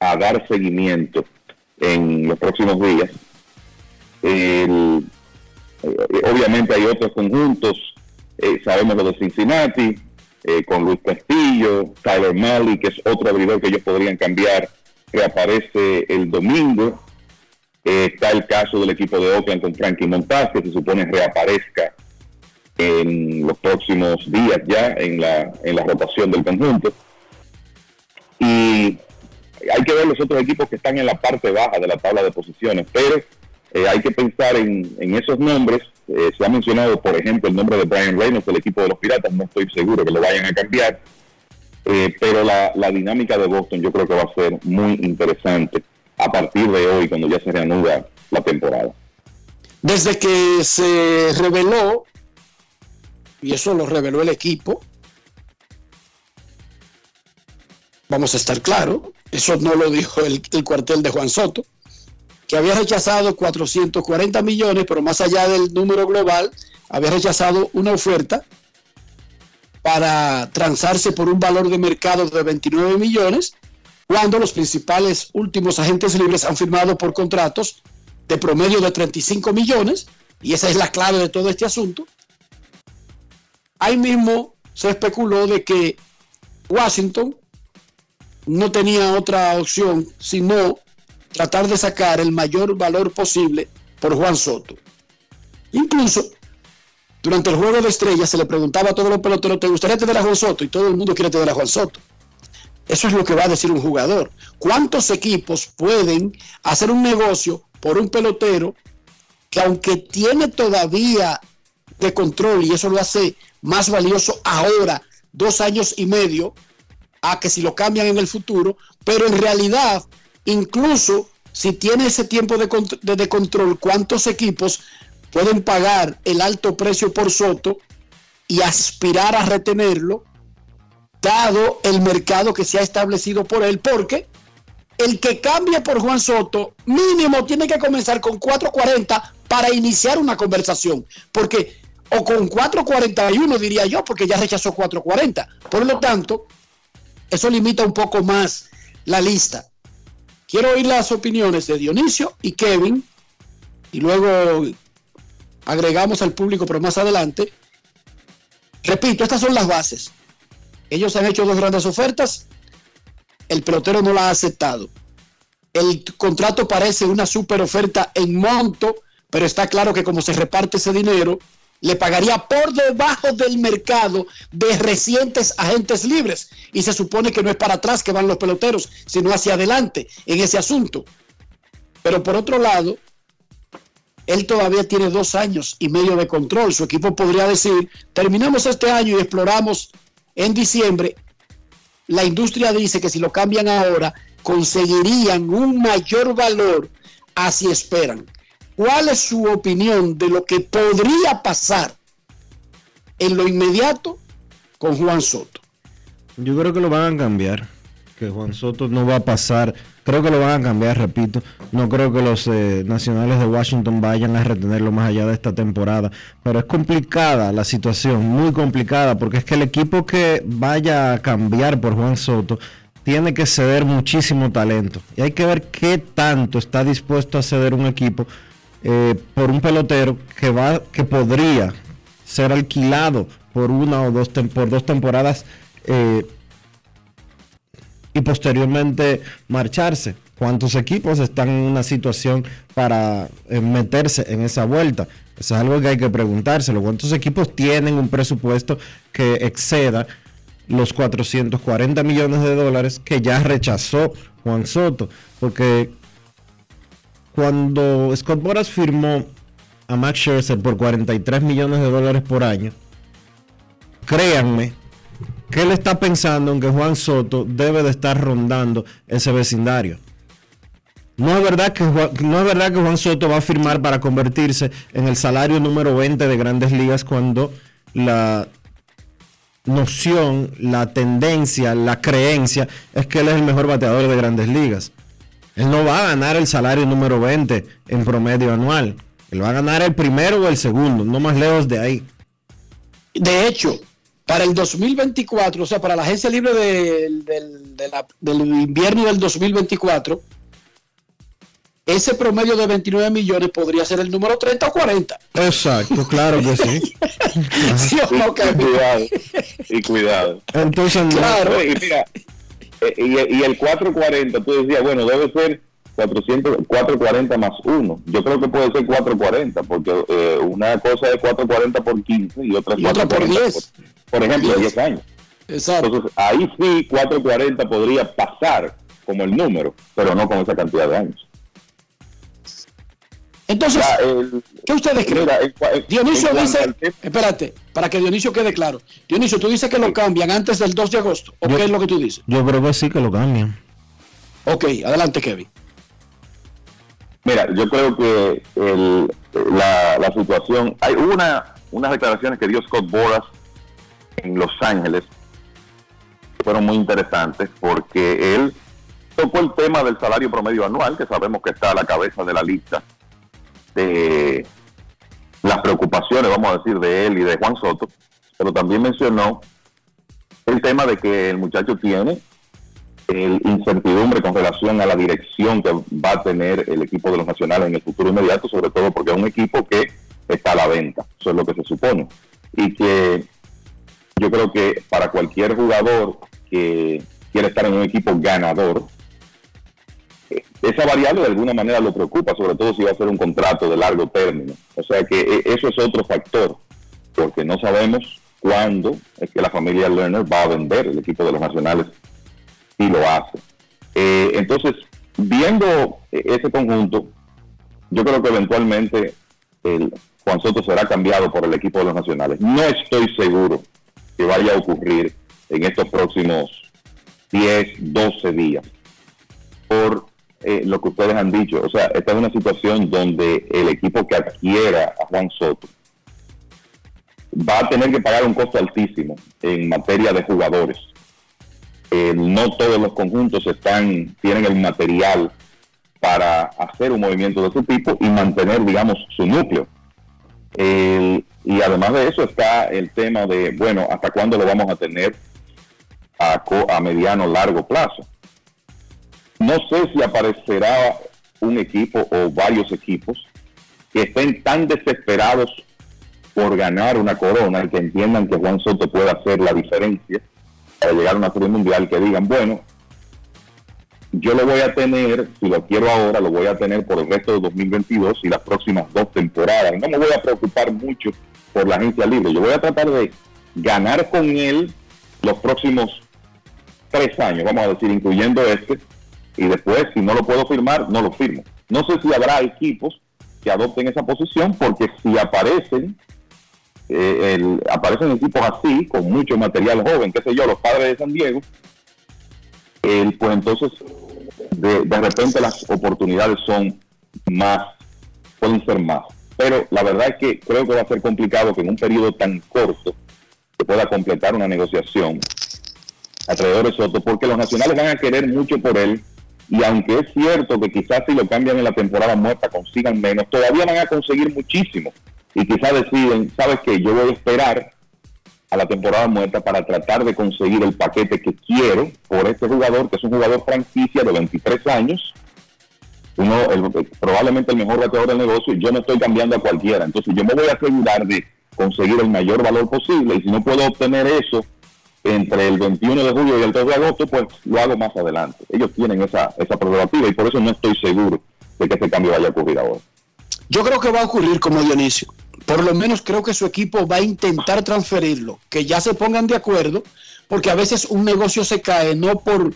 a dar seguimiento en los próximos días. Eh, obviamente hay otros conjuntos, eh, sabemos de Cincinnati, eh, con Luis Castillo, Tyler Malley, que es otro abridor que ellos podrían cambiar reaparece el domingo. Eh, está el caso del equipo de Oakland con Frankie Montaz, que se supone reaparezca en los próximos días ya en la, en la rotación del conjunto. Y hay que ver los otros equipos que están en la parte baja de la tabla de posiciones, pero eh, hay que pensar en, en esos nombres. Eh, se ha mencionado, por ejemplo, el nombre de Brian Reynolds del equipo de los Piratas, no estoy seguro que lo vayan a cambiar eh, pero la, dinámica de Boston yo creo que va a ser muy interesante a partir de hoy, cuando ya se reanuda la temporada. Desde que se reveló, y eso lo reveló el equipo, vamos a estar claros, eso no lo dijo el, el, cuartel de Juan Soto, que había rechazado 440 millones, pero más allá del número global, había rechazado una oferta para transarse por un valor de mercado de 29 millones, cuando los principales últimos agentes libres han firmado por contratos de promedio de 35 millones, y esa es la clave de todo este asunto. Ahí mismo se especuló de que Washington no tenía otra opción sino tratar de sacar el mayor valor posible por Juan Soto. Incluso durante el juego de estrellas se le preguntaba a todos los peloteros, ¿te gustaría tener a Juan Soto? Y todo el mundo quiere tener a Juan Soto. Eso es lo que va a decir un jugador. ¿Cuántos equipos pueden hacer un negocio por un pelotero que aunque tiene todavía de control y eso lo hace más valioso ahora, dos años y medio, a que si lo cambian en el futuro, pero en realidad, incluso si tiene ese tiempo de, de control, ¿cuántos equipos pueden pagar el alto precio por Soto y aspirar a retenerlo, dado el mercado que se ha establecido por él, porque el que cambie por Juan Soto mínimo tiene que comenzar con 4.40 para iniciar una conversación, porque o con 4.41 diría yo, porque ya rechazó 4.40. Por lo tanto, eso limita un poco más la lista. Quiero oír las opiniones de Dionisio y Kevin y luego agregamos al público, pero más adelante. Repito, estas son las bases. Ellos han hecho dos grandes ofertas, el pelotero no la ha aceptado. El contrato parece una super oferta en monto, pero está claro que como se reparte ese dinero, le pagaría por debajo del mercado de recientes agentes libres. Y se supone que no es para atrás que van los peloteros, sino hacia adelante en ese asunto. Pero por otro lado, él todavía tiene dos años y medio de control. Su equipo podría decir, terminamos este año y exploramos en diciembre. La industria dice que si lo cambian ahora, conseguirían un mayor valor así esperan. ¿Cuál es su opinión de lo que podría pasar en lo inmediato con Juan Soto? Yo creo que lo van a cambiar. que Juan Soto no va a pasar. Creo que lo van a cambiar, repito. No creo que los eh, nacionales de Washington vayan a retenerlo más allá de esta temporada. Pero es complicada la situación, muy complicada, porque es que el equipo que vaya a cambiar por Juan Soto tiene que ceder muchísimo talento. Y hay que ver qué tanto está dispuesto a ceder un equipo eh, por un pelotero que va, que podría ser alquilado por una o dos, por dos temporadas eh, y posteriormente marcharse. ¿Cuántos equipos están en una situación para eh, meterse en esa vuelta? Eso es algo que hay que preguntárselo. ¿Cuántos equipos tienen un presupuesto que exceda los 440 millones de dólares que ya rechazó Juan Soto? Porque cuando Scott Boras firmó a Max Scherzer por 43 millones de dólares por año, créanme que él está pensando en que Juan Soto debe de estar rondando ese vecindario. No es, verdad que, no es verdad que Juan Soto va a firmar para convertirse en el salario número 20 de grandes ligas cuando la noción, la tendencia, la creencia es que él es el mejor bateador de grandes ligas. Él no va a ganar el salario número 20 en promedio anual. Él va a ganar el primero o el segundo, no más lejos de ahí. De hecho, para el 2024, o sea, para la agencia libre del, del invierno del 2024, ese promedio de 29 millones podría ser el número 30 o 40. Exacto, claro que sí. ¿Sí o no, cuidado. Y cuidado. Entonces, claro. Y mira, eh, y, el 440, tú decías, bueno, debe ser 400, 440 más 1. Yo creo que puede ser 440, porque eh, una cosa es 440 por 15 y otra, y otra por 10. Por, ejemplo, 10. años. Exacto. Entonces, ahí sí 440 podría pasar como el número, pero no con esa cantidad de años. Entonces, ¿qué ustedes creen? Dionisio dice, espérate, para que Dionisio quede claro. Dionisio, tú dices que lo cambian antes del 2 de agosto, ¿o qué es lo que tú dices? Yo creo que sí que lo cambian. Ok, adelante Kevin. Mira, yo creo que la, situación, hay una, unas declaraciones que dio Scott Boras en Los Ángeles fueron muy interesantes porque él tocó el tema del salario promedio anual, que sabemos que está a la cabeza de la lista de las preocupaciones, vamos a decir, de él y de Juan Soto, pero también mencionó el tema de que el muchacho tiene el incertidumbre con relación a la dirección que va a tener el equipo de los nacionales en el futuro inmediato, sobre todo porque es un equipo que está a la venta, eso es lo que se supone. Y que yo creo que para cualquier jugador que quiere estar en un equipo ganador, esa variable de alguna manera lo preocupa, sobre todo si va a ser un contrato de largo término. O sea que eh, eso es otro factor, porque no sabemos cuándo es que la familia Lerner va a vender el equipo de los nacionales y lo hace. Eh, entonces, viendo eh, ese conjunto, yo creo que eventualmente el Juan Soto será cambiado por el equipo de los nacionales. No estoy seguro que vaya a ocurrir en estos próximos 10, 12 días por eh, lo que ustedes han dicho. O sea, esta es una situación donde el equipo que adquiera a Juan Soto va a tener que pagar un costo altísimo en materia de jugadores. Eh, no todos los conjuntos están tienen el material para hacer un movimiento de su tipo y mantener, digamos, su núcleo. Y además de eso está el tema de, bueno, ¿hasta cuándo lo vamos a tener a, a mediano largo plazo? No sé si aparecerá un equipo o varios equipos que estén tan desesperados por ganar una corona y que entiendan que Juan Soto puede hacer la diferencia para llegar a una serie mundial, que digan, bueno, yo lo voy a tener, si lo quiero ahora, lo voy a tener por el resto de 2022 y las próximas dos temporadas. No me voy a preocupar mucho por la agencia libre. Yo voy a tratar de ganar con él los próximos tres años, vamos a decir, incluyendo este, y después si no lo puedo firmar, no lo firmo. No sé si habrá equipos que adopten esa posición porque si aparecen eh, aparecen equipos así con mucho material joven, qué sé yo, los padres de San Diego, pues entonces de, de repente las oportunidades son más, pueden ser más. Pero la verdad es que creo que va a ser complicado que en un periodo tan corto se pueda completar una negociación alrededor de Soto, porque los nacionales van a querer mucho por él. Y aunque es cierto que quizás si lo cambian en la temporada muerta consigan menos, todavía van a conseguir muchísimo. Y quizás deciden, ¿sabes qué? Yo voy a esperar a la temporada muerta para tratar de conseguir el paquete que quiero por este jugador, que es un jugador franquicia de 23 años, uno, probablemente el mejor bateador del negocio, y yo no estoy cambiando a cualquiera. Entonces yo me voy a asegurar de conseguir el mayor valor posible y si no puedo obtener eso entre el 21 de julio y el 3 de agosto, pues lo hago más adelante. Ellos tienen esa, esa prerrogativa y por eso no estoy seguro de que ese cambio vaya a ocurrir ahora. Yo creo que va a ocurrir como Dionisio por lo menos creo que su equipo va a intentar transferirlo, que ya se pongan de acuerdo, porque a veces un negocio se cae no por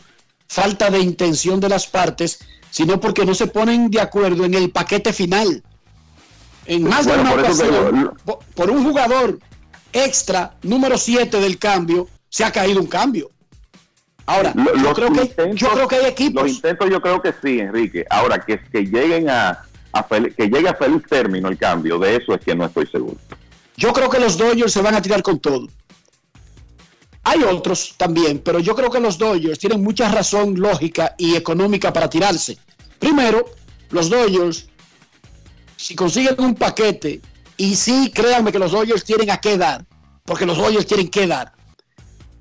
falta de intención de las partes, sino porque no se ponen de acuerdo en el paquete final. En más de una ocasión, por, un jugador extra, número 7 del cambio, se ha caído un cambio. Ahora, yo, creo que, yo creo que hay equipos. Los intentos yo creo que sí, Enrique. Ahora, que, que lleguen a, que llegue a feliz término el cambio, de eso es que no estoy seguro. Yo creo que los Dodgers se van a tirar con todo. Hay otros también, pero yo creo que los Dodgers tienen mucha razón lógica y económica para tirarse. Primero, los Dodgers, si consiguen un paquete, y sí, créanme que los Dodgers tienen a qué dar, porque los Dodgers tienen que dar.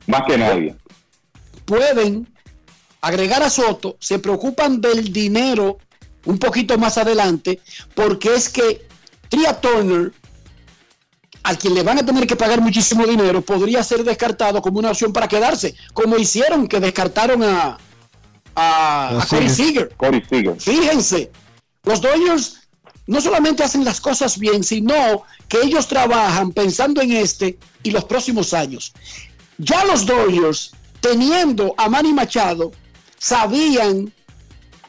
Más que nadie. Pueden agregar a Soto, se preocupan del dinero un poquito más adelante, porque es que Tria Turner, al quien le van a tener que pagar muchísimo dinero, podría ser descartado como una opción para quedarse, como hicieron que descartaron a, a, Corey Seager. Fíjense, los Dodgers no solamente hacen las cosas bien, sino que ellos trabajan pensando en este y los próximos años. Ya los Dodgers, teniendo a Manny Machado, sabían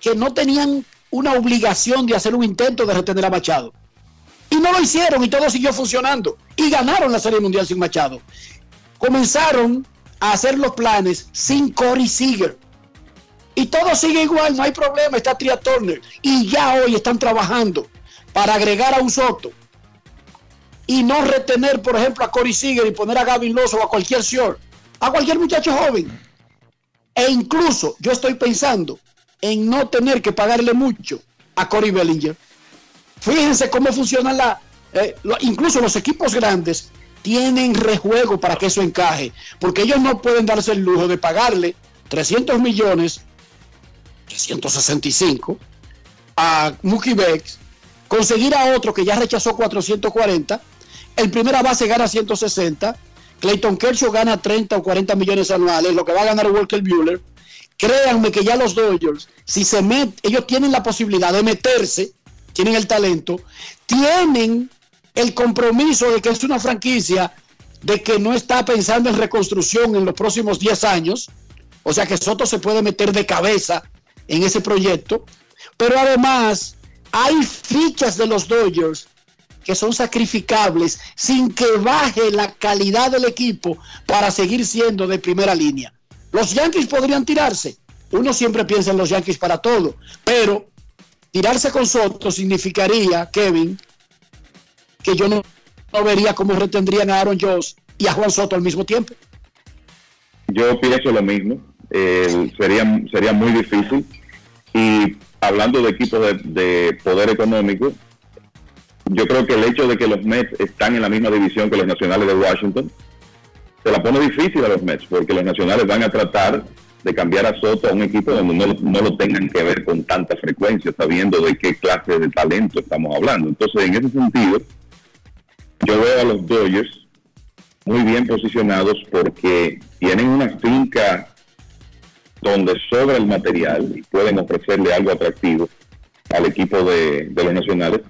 que no tenían una obligación de hacer un intento de retener a Machado. Y no lo hicieron y todo siguió funcionando. Y ganaron la Serie Mundial sin Machado. Comenzaron a hacer los planes sin Corey Seager. Y todo sigue igual, no hay problema, está Tria Turner. Y ya hoy están trabajando para agregar a un Soto. Y no retener, por ejemplo, a Corey Seager y poner a Gavin Loso o a cualquier short. A cualquier muchacho joven. E incluso yo estoy pensando en no tener que pagarle mucho a Corey Bellinger. Fíjense cómo funciona la... Eh, incluso los equipos grandes tienen rejuego para que eso encaje, porque ellos no pueden darse el lujo de pagarle 300 millones, 365 a Mookie Becks, conseguir a otro que ya rechazó 440, el primera base gana 160, Clayton Kershaw gana 30 o 40 millones anuales, lo que va a ganar Walker Bueller, créanme que ya los Dodgers, si se meten, ellos tienen la posibilidad de meterse, tienen el talento, tienen el compromiso de que es una franquicia de que no está pensando en reconstrucción en los próximos 10 años, o sea que Soto se puede meter de cabeza en ese proyecto, pero además hay fichas de los Dodgers que son sacrificables sin que baje la calidad del equipo para seguir siendo de primera línea. Los Yankees podrían tirarse. Uno siempre piensa en los Yankees para todo, pero tirarse con Soto significaría, Kevin, que yo no, vería cómo retendrían a Aaron Jones y a Juan Soto al mismo tiempo. Yo pienso lo mismo. sería, sería muy difícil. Y hablando de equipos de, de, poder económico, yo creo que el hecho de que los Mets están en la misma división que los Nacionales de Washington se la pone difícil a los Mets, porque los nacionales van a tratar de cambiar a Soto a un equipo donde no, lo tengan que ver con tanta frecuencia, sabiendo de qué clase de talento estamos hablando. Entonces, en ese sentido, yo veo a los Dodgers muy bien posicionados porque tienen una finca donde sobra el material y pueden ofrecerle algo atractivo al equipo de, los nacionales.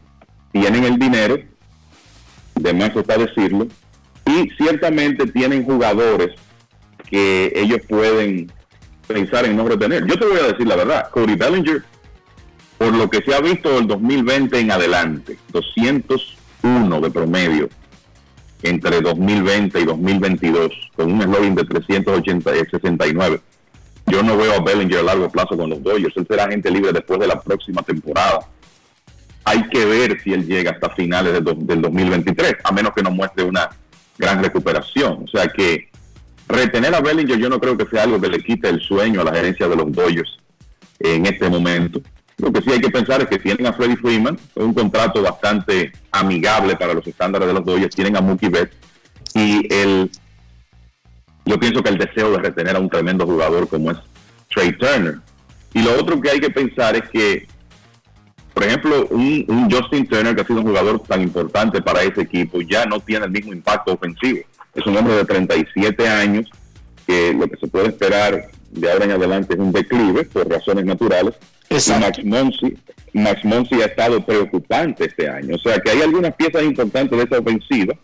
Tienen el dinero, de más está decirlo, y ciertamente tienen jugadores que ellos pueden pensar en no retener. Yo te voy a decir la verdad, Cody Bellinger, por lo que se ha visto del 2020 en adelante, 201 de promedio entre 2020 y 2022, con un slogan de 369. Yo no veo a Bellinger a largo plazo con los Dodgers. Él será gente libre después de la próxima temporada. Hay que ver si él llega hasta finales del 2023, a menos que nos muestre una gran recuperación. O sea que retener a Bellinger yo no creo que sea algo que le quite el sueño a la gerencia de los Dodgers en este momento. Lo que sí hay que pensar es que tienen a Freddie Freeman, un contrato bastante amigable para los estándares de los Dodgers, tienen a Mookie Betts y el, yo pienso que el deseo de retener a un tremendo jugador como es Trey Turner. Y lo otro que hay que pensar es que, por ejemplo, un, un Justin Turner que ha sido un jugador tan importante para ese equipo ya no tiene el mismo impacto ofensivo. Es un hombre de 37 años que lo que se puede esperar de ahora en adelante es un declive por razones naturales. Y Max Monsi, Max Monsi ha estado preocupante este año. O sea que hay algunas piezas importantes de esa ofensiva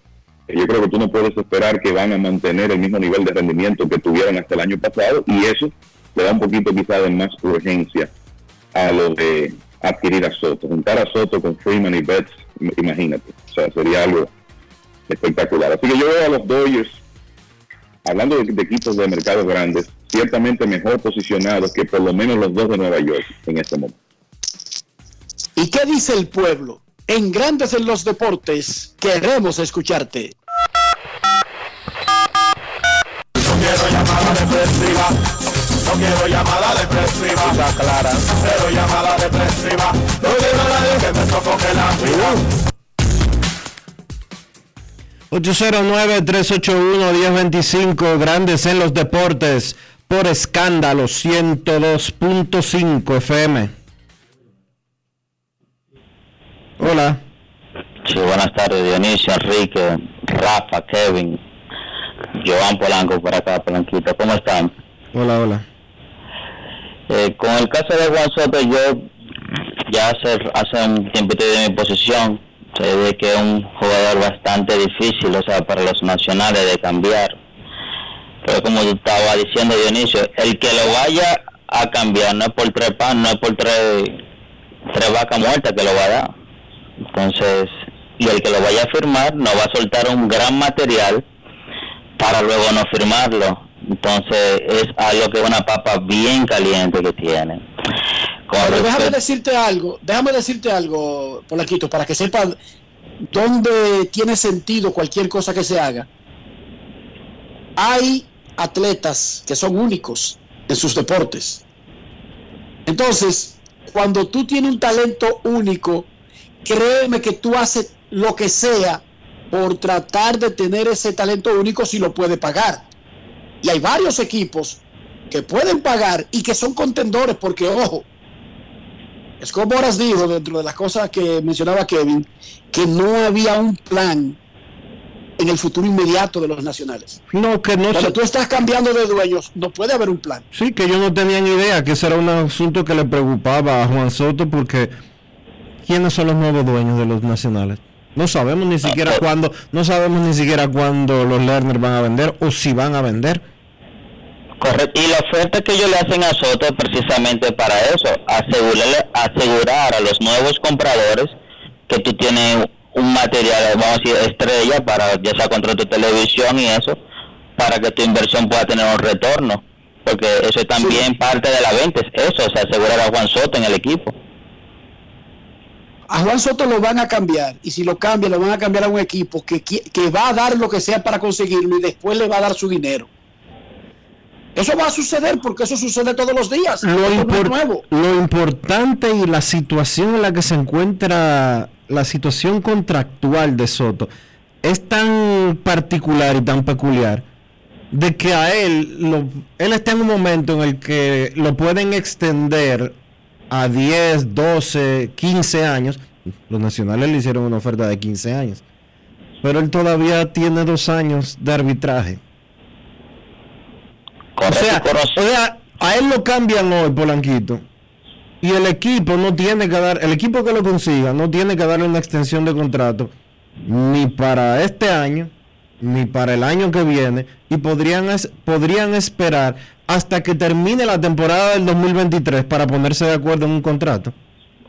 yo creo que tú no puedes esperar que van a mantener el mismo nivel de rendimiento que tuvieron hasta el año pasado y eso le da un poquito quizá de más urgencia a lo de adquirir a Soto. Juntar a Soto con Freeman y Betts, imagínate. O sea, sería algo espectacular. Así que yo veo a los Dodgers, hablando de, de equipos de mercados grandes, ciertamente mejor posicionados que por lo menos los dos de Nueva York en este momento. ¿Y qué dice el pueblo? En Grandes en los Deportes, queremos escucharte. No quiero llamada depresiva. No quiero llamada depresiva. clara. Cero llamada depresiva. No quiero a nadie que me sofoque la vida. 809-381-1025, Grandes en los Deportes, por escándalo 102.5 FM. Hola. Sí, buenas tardes, Dionisio, Enrique, Rafa, Kevin, Joan Polanco por acá, Polanquito. ¿Cómo están? Hola, hola. Eh, con el caso de Juan Soto, yo ya hace, hace un tiempo de mi posición, sé de que es un jugador bastante difícil, o sea, para los nacionales de cambiar. Pero como estaba diciendo, Dionisio, el que lo vaya a cambiar no es por tres pan, no es por tres, tres vacas muertas que lo va a dar. Entonces, y el que lo vaya a firmar no va a soltar un gran material para luego no firmarlo. Entonces, es algo que es una papa bien caliente que tiene. Con Pero déjame decirte algo, déjame decirte algo, Polaquito, para que sepas dónde tiene sentido cualquier cosa que se haga. Hay atletas que son únicos en sus deportes. Entonces, cuando tú tienes un talento único, créeme que tú haces lo que sea por tratar de tener ese talento único si lo puede pagar. Y hay varios equipos que pueden pagar y que son contendores porque, ojo, es como Horas dijo dentro de las cosas que mencionaba Kevin, que no había un plan en el futuro inmediato de los nacionales. No, que no Cuando se... tú estás cambiando de dueños, no puede haber un plan. Sí, que yo no tenía ni idea que ese era un asunto que le preocupaba a Juan Soto porque ¿quiénes son los nuevos dueños de los nacionales? No sabemos ni siquiera cuándo, no sabemos ni siquiera cuándo los Lerner van a vender o si van a vender. Correcto. Y la oferta que ellos le hacen a Soto es precisamente para eso, asegurarle, asegurar a los nuevos compradores que tú tienes un material, vamos a decir, estrella para ya sea contrato de televisión y eso, para que tu inversión pueda tener un retorno. Porque eso es también parte de la venta, es eso, es asegurar a Juan Soto en el equipo. A Juan Soto lo van a cambiar y si lo cambian, lo van a cambiar a un equipo que, que va a dar lo que sea para conseguirlo y después le va a dar su dinero. Eso va a suceder porque eso sucede todos los días. Impor- nuevo. lo importante y la situación en la que se encuentra, la situación contractual de Soto, es tan particular y tan peculiar de que a él, lo- él está en un momento en el que lo pueden extender a 10, 12, 15 años. Los nacionales le hicieron una oferta de 15 años. Pero él todavía tiene dos años de arbitraje. O sea, o sea, a él lo cambian hoy, Polanquito. Y el equipo no tiene que dar, el equipo que lo consiga no tiene que darle una extensión de contrato ni para este año, ni para el año que viene, y podrían, podrían esperar hasta que termine la temporada del 2023 para ponerse de acuerdo en un contrato.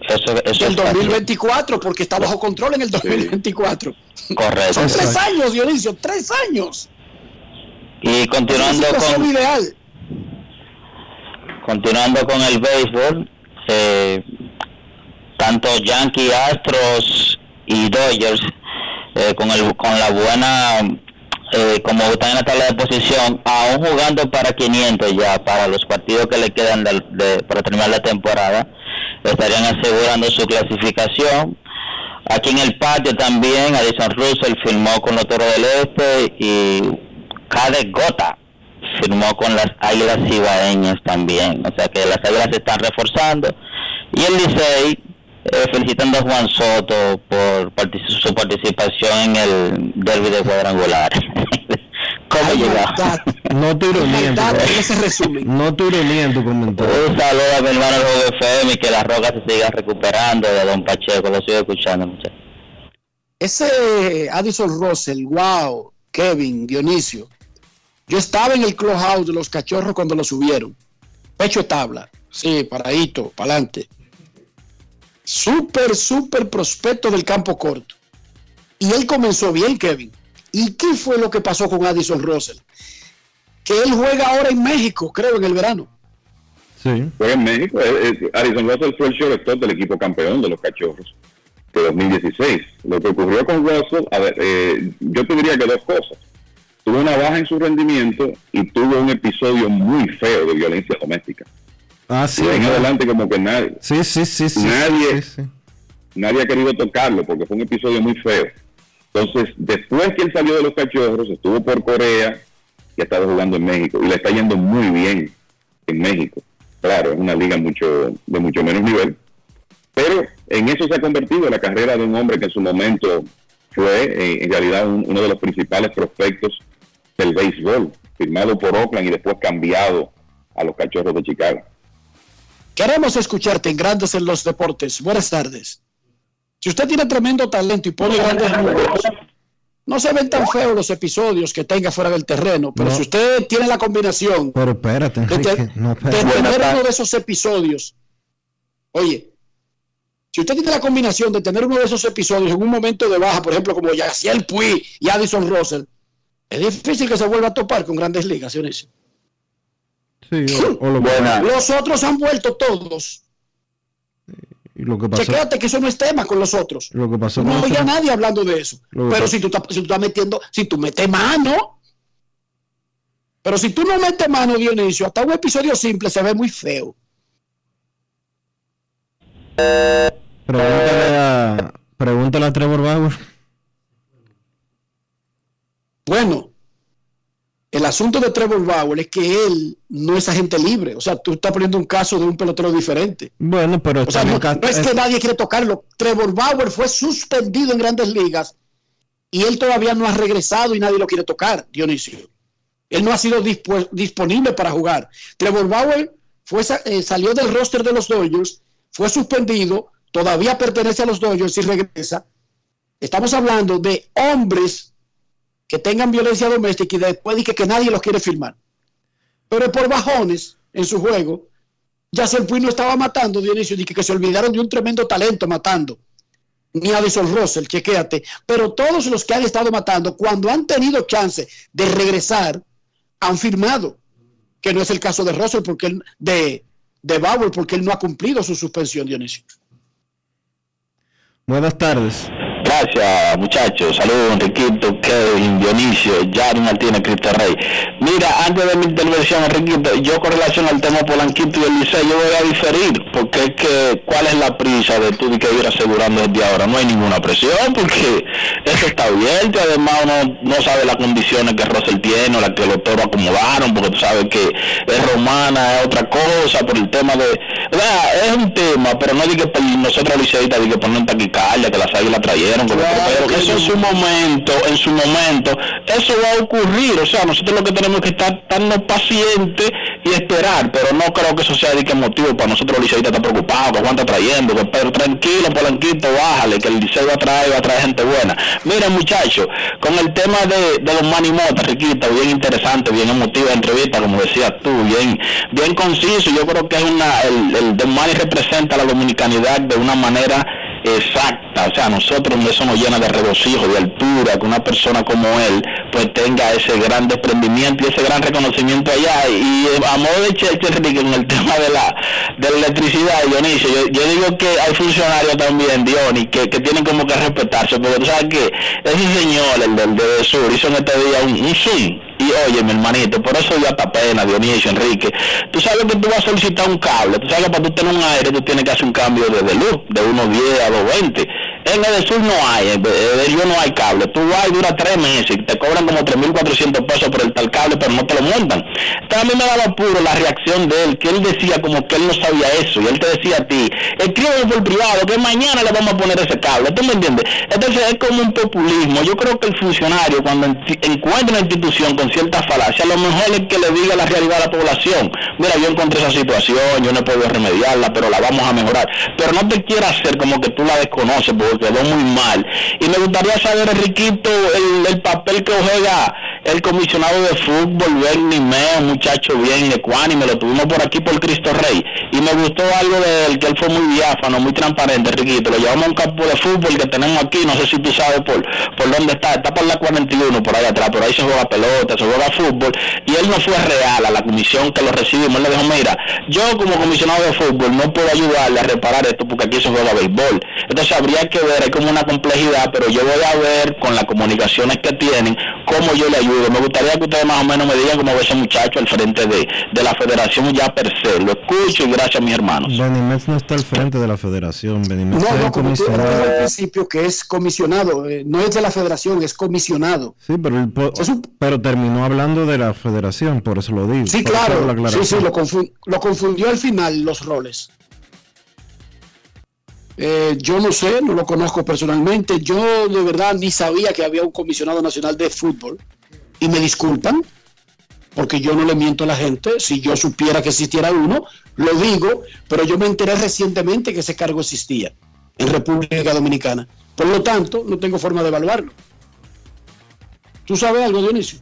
Eso, eso El es fácil. 2024, porque está bajo control en el 2024. Correcto. Son tres años, Dionisio, tres años. Y continuando con, ideal. continuando con el béisbol, eh, tanto Yankees, Astros y Dodgers, eh, con, el, con la buena eh, como está en la tabla de posición, aún jugando para 500 ya, para los partidos que le quedan para terminar la temporada, estarían asegurando su clasificación. Aquí en el patio también, Addison Russell firmó con los Toros del Este y Cade Gota firmó con las Águilas Cibaeñas también. O sea que las Águilas se están reforzando. Y el Licey, eh, felicitando a Juan Soto por su participación en el derby de cuadrangular. ¿Cómo llega? No te ironía. No te ironía en tu comentario. Un saludo a mi hermano Robo FM y que la roca se siga recuperando de Don Pacheco. Lo sigo escuchando, muchachos. Ese Addison Russell, wow, Kevin, Dionisio. Yo estaba en el clubhouse de los cachorros cuando lo subieron. Pecho de tabla. Sí, paradito, para adelante. Súper, súper prospecto del campo corto. Y él comenzó bien, Kevin. ¿Y qué fue lo que pasó con Addison Russell? Que él juega ahora en México, creo, en el verano. Sí. Juega en México. Eh, eh, Addison Russell fue el shortstop del equipo campeón de los cachorros de 2016. Lo que ocurrió con Russell, a ver, eh, yo te diría que dos cosas. Tuvo una baja en su rendimiento y tuvo un episodio muy feo de violencia doméstica. Ah, sí. en adelante como que nadie. Sí, sí, sí, sí. Nadie, nadie ha querido tocarlo porque fue un episodio muy feo. Entonces, después que él salió de los cachorros, estuvo por Corea y ha estado jugando en México. Y le está yendo muy bien en México. Claro, es una liga mucho de mucho menos nivel. Pero en eso se ha convertido la carrera de un hombre que en su momento fue eh, en realidad uno de los principales prospectos del béisbol, firmado por Oakland y después cambiado a los cachorros de Chicago. Queremos escucharte en Grandes en los Deportes. Buenas tardes. Si usted tiene tremendo talento y pone grandes números, no se ven tan feos los episodios que tenga fuera del terreno, pero si usted tiene la combinación pero espérate, de, tener uno de esos episodios, oye, si usted tiene la combinación de tener uno de esos episodios en un momento de baja, por ejemplo, como Yaciel Puy y Addison Russell, es difícil que se vuelva a topar con grandes ligas, ¿sí? Sí, Los otros han vuelto todos. Y lo que pasó, Chequéate que eso no es tema con los otros. Lo que pasó no oye a nadie hablando de eso. Pero si tú, si tú estás metiendo, si tú metes mano, pero si tú no metes mano, Dionisio, hasta un episodio simple se ve muy feo. Pregúntale a, pregúntale a Trevor Bauer. Bueno, el asunto de Trevor Bauer es que él no es agente libre. O sea, tú estás poniendo un caso de un pelotero diferente. Bueno, pero o sea, no, es, que nadie quiere tocarlo. Trevor Bauer fue suspendido en grandes ligas y él todavía no ha regresado y nadie lo quiere tocar, Dionisio. Él no ha sido disponible para jugar. Trevor Bauer fue, eh, salió del roster de los Dodgers, fue suspendido, todavía pertenece a los Dodgers y regresa. Estamos hablando de hombres que tengan violencia doméstica y después dice que nadie los quiere firmar. Pero por bajones en su juego, ya Puy no estaba matando, Dionisio, y que, se olvidaron de un tremendo talento matando. Ni Addison Russell, chequéate. Pero todos los que han estado matando, cuando han tenido chance de regresar, han firmado. Que no es el caso de Russell, porque él, de, de Bauer, porque él no ha cumplido su suspensión, Dionisio. Buenas tardes. Gracias, muchachos. Saludos, Enriquito, Kevin, Dionisio, Yari Martínez, Cristo Rey. Mira, antes de mi intervención, Enriquito, yo con relación al tema Polanquito y el Liceo, yo voy a diferir, porque es que, ¿cuál es la prisa de tú de que ir asegurando desde ahora? No hay ninguna presión, porque eso está abierto, además uno no sabe las condiciones que Russell tiene o las que los toros acomodaron, porque tú sabes que es romana, es otra cosa, por el tema de... Es un tema, pero no digo que nosotros liceístas digo que poner taquicardia, que las águilas eso en su momento, en su momento, eso va a ocurrir, o sea, nosotros lo que tenemos que estar tan pacientes y esperar, pero no creo que eso sea de que motivo para nosotros los liceístas estar preocupados, que Juan está trayendo, que pero tranquilo, Polanquito, bájale, que el liceo va a traer, va a traer gente buena. Miren muchachos, con el tema de, de los manimotas, Riquita, bien interesante, bien emotiva entrevista, como decías tú, bien, bien conciso, yo creo que es una, el, el Mani representa la dominicanidad de una manera exacta. O sea, nosotros eso nos llena de regocijo, de altura, que una persona como él pues tenga ese gran desprendimiento y ese gran reconocimiento allá. Y eh, a modo de Enrique, en el tema de la, de la electricidad, Dionisio, yo, yo digo que hay funcionarios también, Dionis, que, que tienen como que respetarse, porque tú sabes que ese señor, el del de Sur, hizo en este día un, un zoom y oye, mi hermanito, por eso ya está pena, Dionisio, Enrique. Tú sabes que tú vas a solicitar un cable. Tú sabes que para tú tener un aire, tú tienes que hacer un cambio de, de luz, de 1.10 a 2.20. En el sur no hay, en el no hay cable. Tú vas y dura tres meses te cobran como 3.400 pesos por el tal cable, pero no te lo montan. A mí me daba puro la reacción de él, que él decía como que él no sabía eso. Y él te decía a ti, escríbeme por privado, que mañana le vamos a poner ese cable. ¿Tú me entiendes? Entonces es como un populismo. Yo creo que el funcionario, cuando encuentra una institución con cierta falacia, lo mejor es que le diga la realidad a la población. Mira, yo encontré esa situación, yo no he remediarla, pero la vamos a mejorar. Pero no te quieras hacer como que tú la desconoces, porque quedó muy mal. Y me gustaría saber, Enriquito, el, el papel que juega el comisionado de fútbol, Bernie Meo, muchacho bien ecuánime, lo tuvimos por aquí por Cristo Rey. Y me gustó algo de él, que él fue muy diáfano, muy transparente, Enriquito. Lo llevamos a un campo de fútbol que tenemos aquí, no sé si tú sabes por, por dónde está, está por la 41, por ahí atrás, por ahí se juega pelota, se juega fútbol. Y él no fue real a la comisión que lo recibimos. Él le dijo, mira, yo como comisionado de fútbol no puedo ayudarle a reparar esto porque aquí se juega béisbol. Entonces habría que ver, hay como una complejidad, pero yo voy a ver con las comunicaciones que tienen cómo yo le ayudo. Me gustaría que ustedes más o menos me digan cómo ve ese muchacho al frente de, de la federación ya per se. Lo escucho y gracias mis hermanos. No está al frente de la federación. Benimex No, es no, comisionado. al principio que es comisionado, eh, no es de la federación, es comisionado. Sí, pero, el po- pero terminó hablando de la federación, por eso lo digo. Sí, claro, la sí, sí, lo, confun- lo confundió al final los roles. Eh, yo no sé, no lo conozco personalmente. Yo de verdad ni sabía que había un comisionado nacional de fútbol. Y me disculpan, porque yo no le miento a la gente. Si yo supiera que existiera uno, lo digo, pero yo me enteré recientemente que ese cargo existía en República Dominicana. Por lo tanto, no tengo forma de evaluarlo. ¿Tú sabes algo, Dionisio?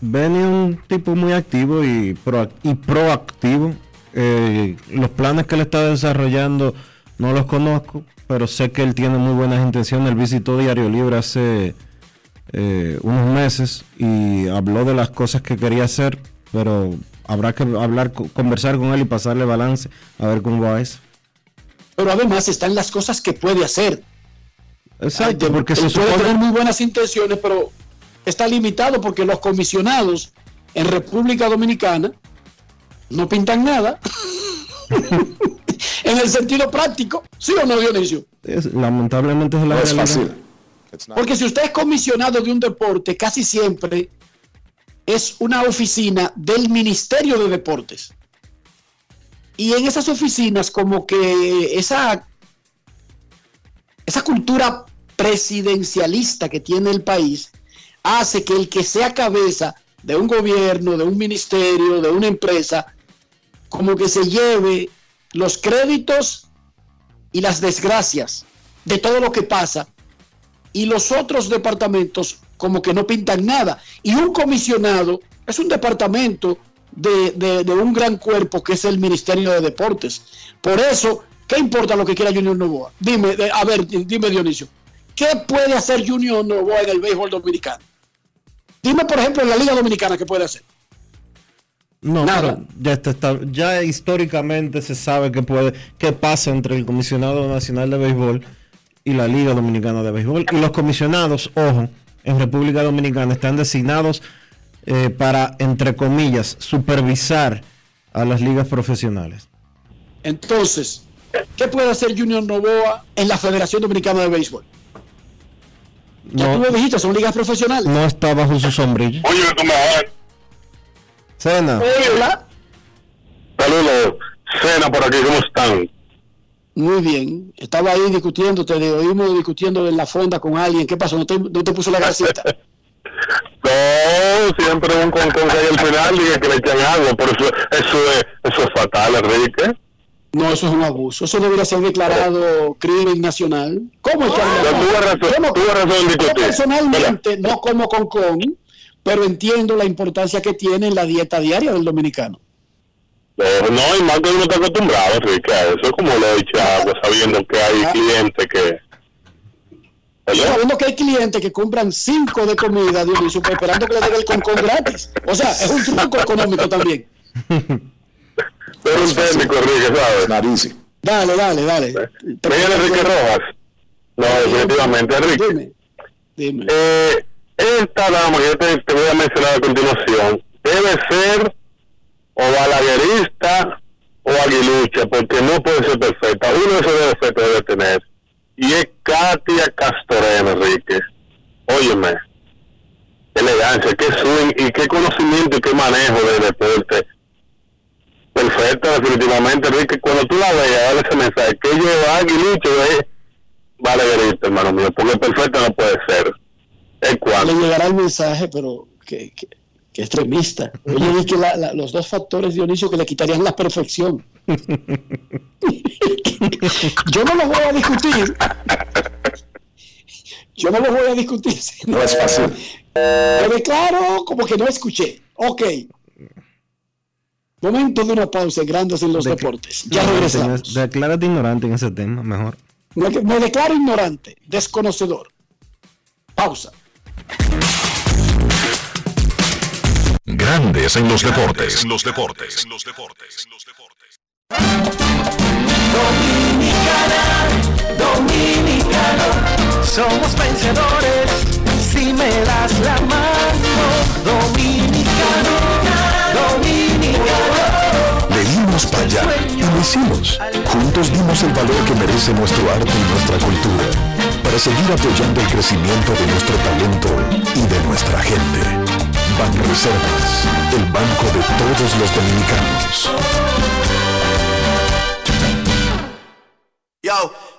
Benny es un tipo muy activo y, proac- y proactivo. Eh, los planes que él está desarrollando no los conozco, pero sé que él tiene muy buenas intenciones. Él visitó Diario Libre hace eh, unos meses y habló de las cosas que quería hacer, pero habrá que hablar, co- conversar con él y pasarle balance a ver cómo va eso. Pero además están las cosas que puede hacer. Exacto, Ay, porque él se puede supone- tener muy buenas intenciones, pero está limitado porque los comisionados en República Dominicana no pintan nada. en el sentido práctico, ¿sí o no, Dionisio? es- lamentablemente es la No es fácil. Porque si usted es comisionado de un deporte, casi siempre es una oficina del Ministerio de Deportes. Y en esas oficinas, como que esa, esa cultura presidencialista que tiene el país hace que el que sea cabeza de un gobierno, de un ministerio, de una empresa, como que se lleve los créditos y las desgracias de todo lo que pasa y los otros departamentos como que no pintan nada. Y un comisionado es un departamento de, de- un gran cuerpo que es el Ministerio de Deportes. Por eso, ¿qué importa lo que quiera Junior Novoa? Dime, a ver, dime Dionisio, ¿qué puede hacer Junior Novoa en el béisbol dominicano? Dime, por ejemplo, en la Liga Dominicana, ¿qué puede hacer? No, Nada. pero ya está, está- ya históricamente se sabe que puede, qué pasa entre el comisionado nacional de béisbol y la Liga Dominicana de Béisbol. Y los comisionados, ojo, en República Dominicana están designados eh, para, entre comillas, supervisar a las ligas profesionales. Entonces, ¿qué puede hacer Junior Novoa en la Federación Dominicana de Béisbol? Ya tú No, lo dijiste, son ligas profesionales. no está bajo su sombrilla. Oye, ¿cómo va? Cena. Hola. Saludos. Cena por aquí, ¿cómo están? Muy bien. Estaba ahí discutiendo, te oímos discutiendo en la fonda con alguien. ¿Qué pasó? ¿No te, no te puso la gasita? No, siempre un con con que hay al final y que le echan agua, por eso, eso, es, eso es fatal, Enrique. No, eso es un abuso. Eso debería ser declarado crimen nacional. ¿Cómo es que No, tuve razón, Yo no- tuve razón en yo personalmente no como con con, pero entiendo la importancia que tiene en la dieta diaria del dominicano. No, no, y más que uno está acostumbrado, Enrique, a eso es como lo he dicho agua, sabiendo que hay clientes que... Sabiendo que hay clientes que compran cinco de comida, Dionisio, pues, esperando que le den el concón gratis. O sea, es un truco económico también. Pero un técnico, Enrique, ¿sabes? Nariz. Dale, dale, dale. Mira, Enrique Rojas. No, definitivamente, Enrique. Dime. Dime. Eh, esta dama que te, te voy a mencionar a continuación debe ser o balaguerista o aguilucha, porque no puede ser perfecta. Uno de esos defectos debe tener. Y es Katia Castorena, Enrique. Óyeme, qué elegancia, qué swing y qué conocimiento y qué manejo de deporte. Perfecta, definitivamente, Enrique. Cuando tú la veas, dale ese mensaje. Que lleva aguilucha es balaguerista, hermano mío, porque perfecta no puede ser. ¿Es Le llegará el mensaje, pero que, que, que extremista. Oye, vi que la- la- los dos factores, Dionisio, que le quitarían la perfección. Yo no los voy a discutir. Yo no los voy a discutir. No es fácil. Me declaro como que no escuché. Ok. Momento de una pausa Grandes en los De- Deportes. Ya regresamos. Declárate ignorante en ese tema, mejor. Me, me declaro ignorante, desconocedor. Pausa. Grandes en los deportes. En los deportes. Dominicana, dominicano, somos vencedores si me das la mano. Dominicano, dominicano. Para allá y lo hicimos. Juntos dimos el valor que merece nuestro arte y nuestra cultura para seguir apoyando el crecimiento de nuestro talento y de nuestra gente. Banreservas, el banco de todos los dominicanos. Yo,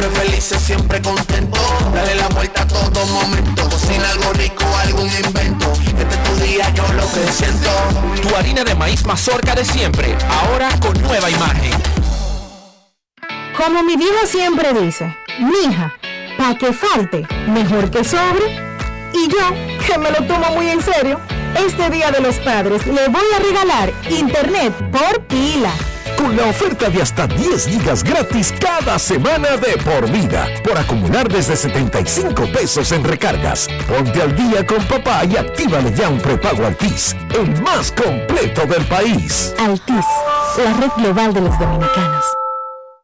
siempre felices, siempre contento. Dale la vuelta a todo momento. Cocina algo rico, algún invento. Este es tu día, yo lo que siento. Tu harina de maíz mazorca de siempre, ahora con nueva imagen. Como mi vieja siempre dice, mija, pa' que falte, mejor que sobre. Y yo, que me lo tomo muy en serio, este Día de los Padres le voy a regalar internet por pila. Con la oferta de hasta 10 gigas gratis cada semana de por vida, por acumular desde 75 pesos en recargas. Ponte al día con papá y actívale ya un prepago Altis, el más completo del país. Altis, la red global de los dominicanos.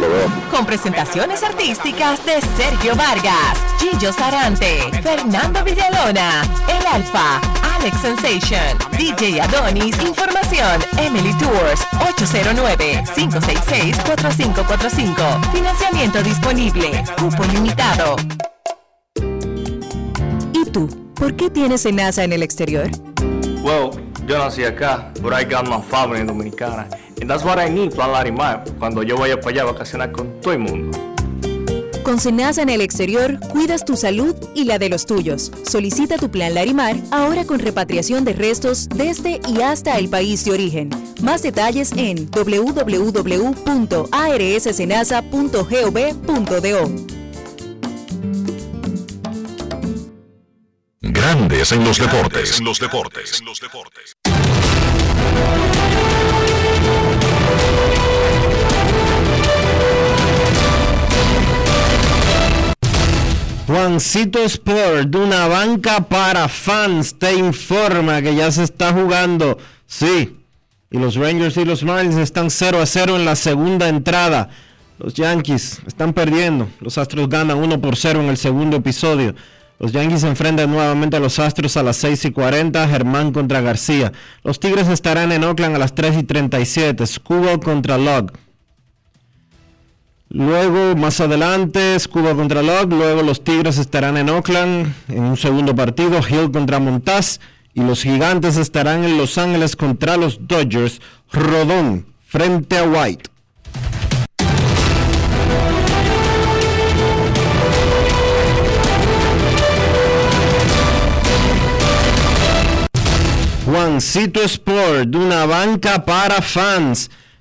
Lo veo. con presentaciones artísticas de Sergio Vargas, Gillo Sarante, Fernando Villalona, El Alfa, Alex Sensation, DJ Adonis, Información, Emily Tours, 809-566-4545. Financiamiento disponible, cupo limitado. ¿Y tú? ¿Por qué tienes enaza en el exterior? Well, yo nací acá, but I got my family dominicana. And that's what I need, Plan Larimar, cuando yo vaya para allá a vacacionar con todo el mundo. Con Senasa en el exterior, cuidas tu salud y la de los tuyos. Solicita tu plan Larimar ahora con repatriación de restos desde y hasta el país de origen. Más detalles en www.arssenasa.gov.do. Grandes en los deportes. En los deportes. Juancito Sport, una banca para fans, te informa que ya se está jugando. Sí, y los Rangers y los Marlins están 0 a 0 en la segunda entrada. Los Yankees están perdiendo. Los Astros ganan 1 por 0 en el segundo episodio. Los Yankees enfrentan nuevamente a los Astros a las 6 y 40. Germán contra García. Los Tigres estarán en Oakland a las 3 y 37. Scuba contra Log. Luego, más adelante, Scuba contra Log. Luego los Tigres estarán en Oakland en un segundo partido. Hill contra Montaz. Y los Gigantes estarán en Los Ángeles contra los Dodgers. Rodón frente a White. Juancito Sport, una banca para fans,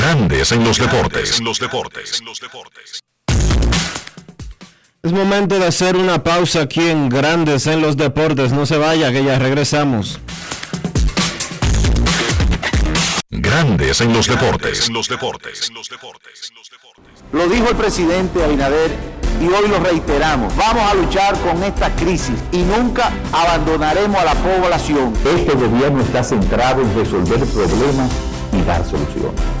Grandes en los deportes. En los deportes. Es momento de hacer una pausa aquí en Grandes en los deportes. No se vaya, que ya regresamos. Grandes en los deportes. En los deportes. Lo dijo el presidente Abinader y hoy lo reiteramos. Vamos a luchar con esta crisis y nunca abandonaremos a la población. Este gobierno está centrado en resolver problemas y dar soluciones.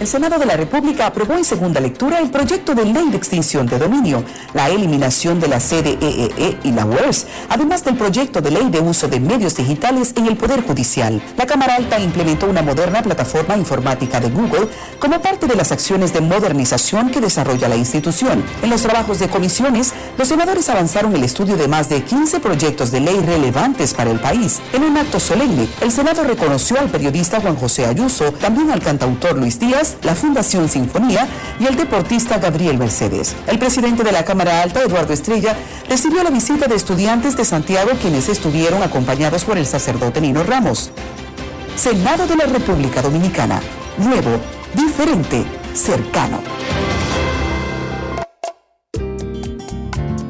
El Senado de la República aprobó en segunda lectura el proyecto de ley de extinción de dominio, la eliminación de la CDEE e y la UERS, además del proyecto de ley de uso de medios digitales en el Poder Judicial. La Cámara Alta implementó una moderna plataforma informática de Google como parte de las acciones de modernización que desarrolla la institución. En los trabajos de comisiones, los senadores avanzaron el estudio de más de 15 proyectos de ley relevantes para el país. En un acto solemne, el Senado reconoció al periodista Juan José Ayuso, también al cantautor Luis Díaz, la Fundación Sinfonía y el deportista Gabriel Mercedes. El presidente de la Cámara Alta, Eduardo Estrella, recibió la visita de estudiantes de Santiago quienes estuvieron acompañados por el sacerdote Nino Ramos. Senado de la República Dominicana. Nuevo, diferente, cercano.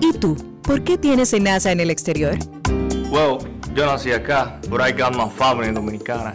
¿Y tú? ¿Por qué tienes NASA en el exterior? Well, yo nací acá, but I got my family dominicana.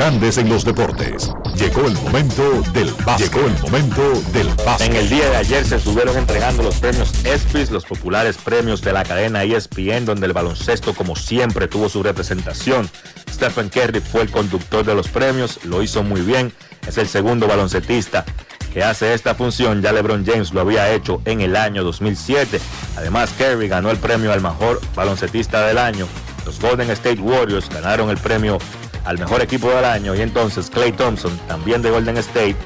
Grandes en los Deportes. Llegó el momento del básquet. Llegó el momento del básquet. En el día de ayer se estuvieron entregando los premios ESPYs, los populares premios de la cadena ESPN, donde el baloncesto, como siempre, tuvo su representación. Stephen Curry fue el conductor de los premios, lo hizo muy bien. Es el segundo baloncetista que hace esta función. Ya LeBron James lo había hecho en el año 2007. Además, Curry ganó el premio al mejor baloncetista del año. Los Golden State Warriors ganaron el premio al mejor equipo del año y entonces Clay Thompson, también de Golden State,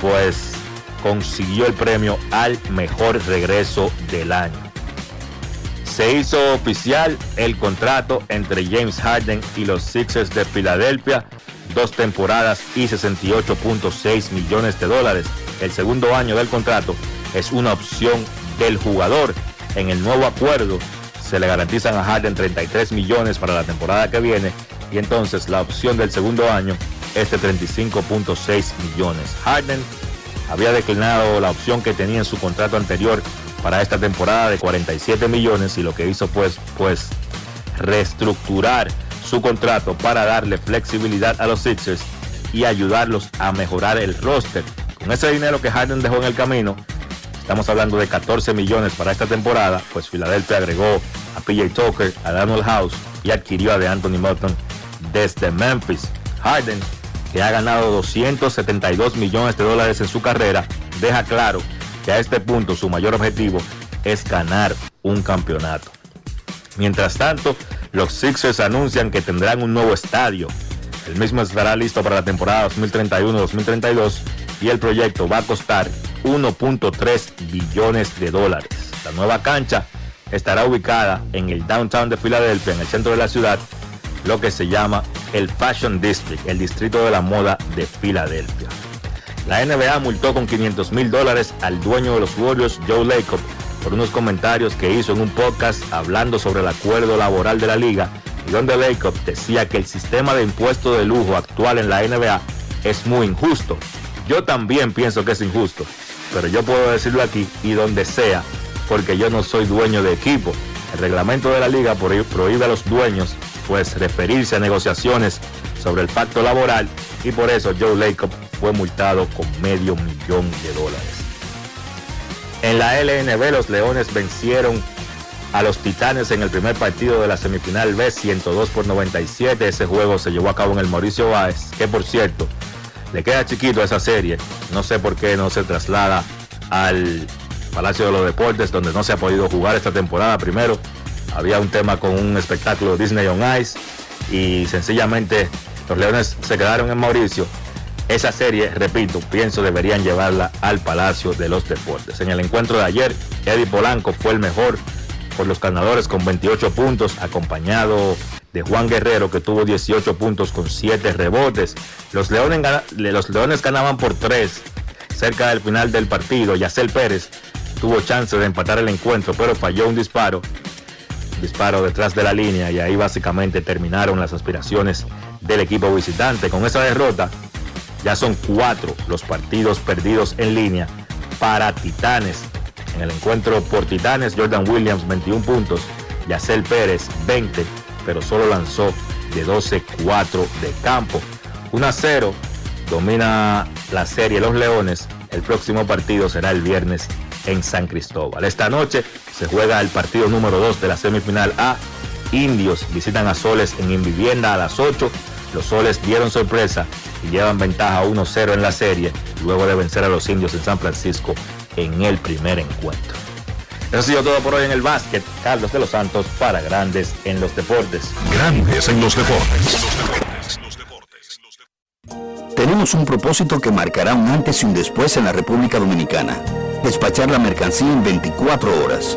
pues consiguió el premio al mejor regreso del año. Se hizo oficial el contrato entre James Harden y los Sixers de Filadelfia. dos temporadas y 68.6 millones de dólares. El segundo año del contrato es una opción del jugador. En el nuevo acuerdo se le garantizan a Harden 33 millones para la temporada que viene y entonces la opción del segundo año es de 35.6 millones. Harden había declinado la opción que tenía en su contrato anterior para esta temporada de 47 millones y lo que hizo pues, pues reestructurar su contrato para darle flexibilidad a los Sixers y ayudarlos a mejorar el roster. Con ese dinero que Harden dejó en el camino, estamos hablando de 14 millones para esta temporada, pues Filadelfia agregó a PJ Tucker, a Daniel House y adquirió a de Anthony Morton desde Memphis. Harden, que ha ganado 272 millones de dólares en su carrera, deja claro que a este punto su mayor objetivo es ganar un campeonato. Mientras tanto, los Sixers anuncian que tendrán un nuevo estadio. El mismo estará listo para la temporada 2031-2032 y el proyecto va a costar 1.3 billones de dólares. La nueva cancha estará ubicada en el downtown de Filadelfia, en el centro de la ciudad, lo que se llama el Fashion District, el distrito de la moda de Filadelfia. La NBA multó con 500 mil dólares al dueño de los Warriors, Joe Lacob, por unos comentarios que hizo en un podcast hablando sobre el acuerdo laboral de la liga y donde Lacob decía que el sistema de impuesto de lujo actual en la NBA es muy injusto. Yo también pienso que es injusto, pero yo puedo decirlo aquí y donde sea, porque yo no soy dueño de equipo. El reglamento de la liga prohíbe a los dueños pues referirse a negociaciones sobre el pacto laboral y por eso Joe Lacob fue multado con medio millón de dólares. En la LNB los Leones vencieron a los Titanes en el primer partido de la semifinal B 102 por 97. Ese juego se llevó a cabo en el Mauricio Báez, que por cierto le queda chiquito a esa serie. No sé por qué no se traslada al Palacio de los Deportes, donde no se ha podido jugar esta temporada. Primero, había un tema con un espectáculo Disney on Ice y sencillamente los Leones se quedaron en Mauricio esa serie, repito, pienso deberían llevarla al Palacio de los Deportes. En el encuentro de ayer, Eddie Polanco fue el mejor por los ganadores con 28 puntos, acompañado de Juan Guerrero que tuvo 18 puntos con 7 rebotes. Los Leones, los Leones ganaban por 3 cerca del final del partido. Yacel Pérez tuvo chance de empatar el encuentro, pero falló un disparo. Disparo detrás de la línea y ahí básicamente terminaron las aspiraciones del equipo visitante. Con esa derrota, ya son cuatro los partidos perdidos en línea para Titanes. En el encuentro por Titanes, Jordan Williams 21 puntos, Yacel Pérez 20, pero solo lanzó de 12-4 de campo. 1 a 0 domina la serie Los Leones. El próximo partido será el viernes en San Cristóbal. Esta noche se juega el partido número 2 de la semifinal A. Indios visitan a Soles en Invivienda a las 8 los soles dieron sorpresa y llevan ventaja 1-0 en la serie luego de vencer a los indios en San Francisco en el primer encuentro. Eso ha sido todo por hoy en el básquet. Carlos de los Santos para Grandes en los Deportes. Grandes en los Deportes. Tenemos un propósito que marcará un antes y un después en la República Dominicana. Despachar la mercancía en 24 horas.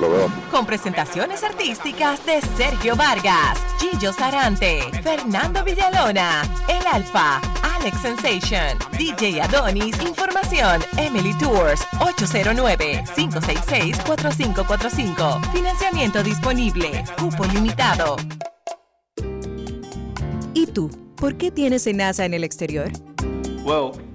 Lo veo. Con presentaciones artísticas de Sergio Vargas, Gillo Sarante, Fernando Villalona, El Alfa, Alex Sensation, DJ Adonis, Información, Emily Tours, 809-566-4545. Financiamiento disponible, cupo limitado. ¿Y tú? ¿Por qué tienes NASA en el exterior? Well,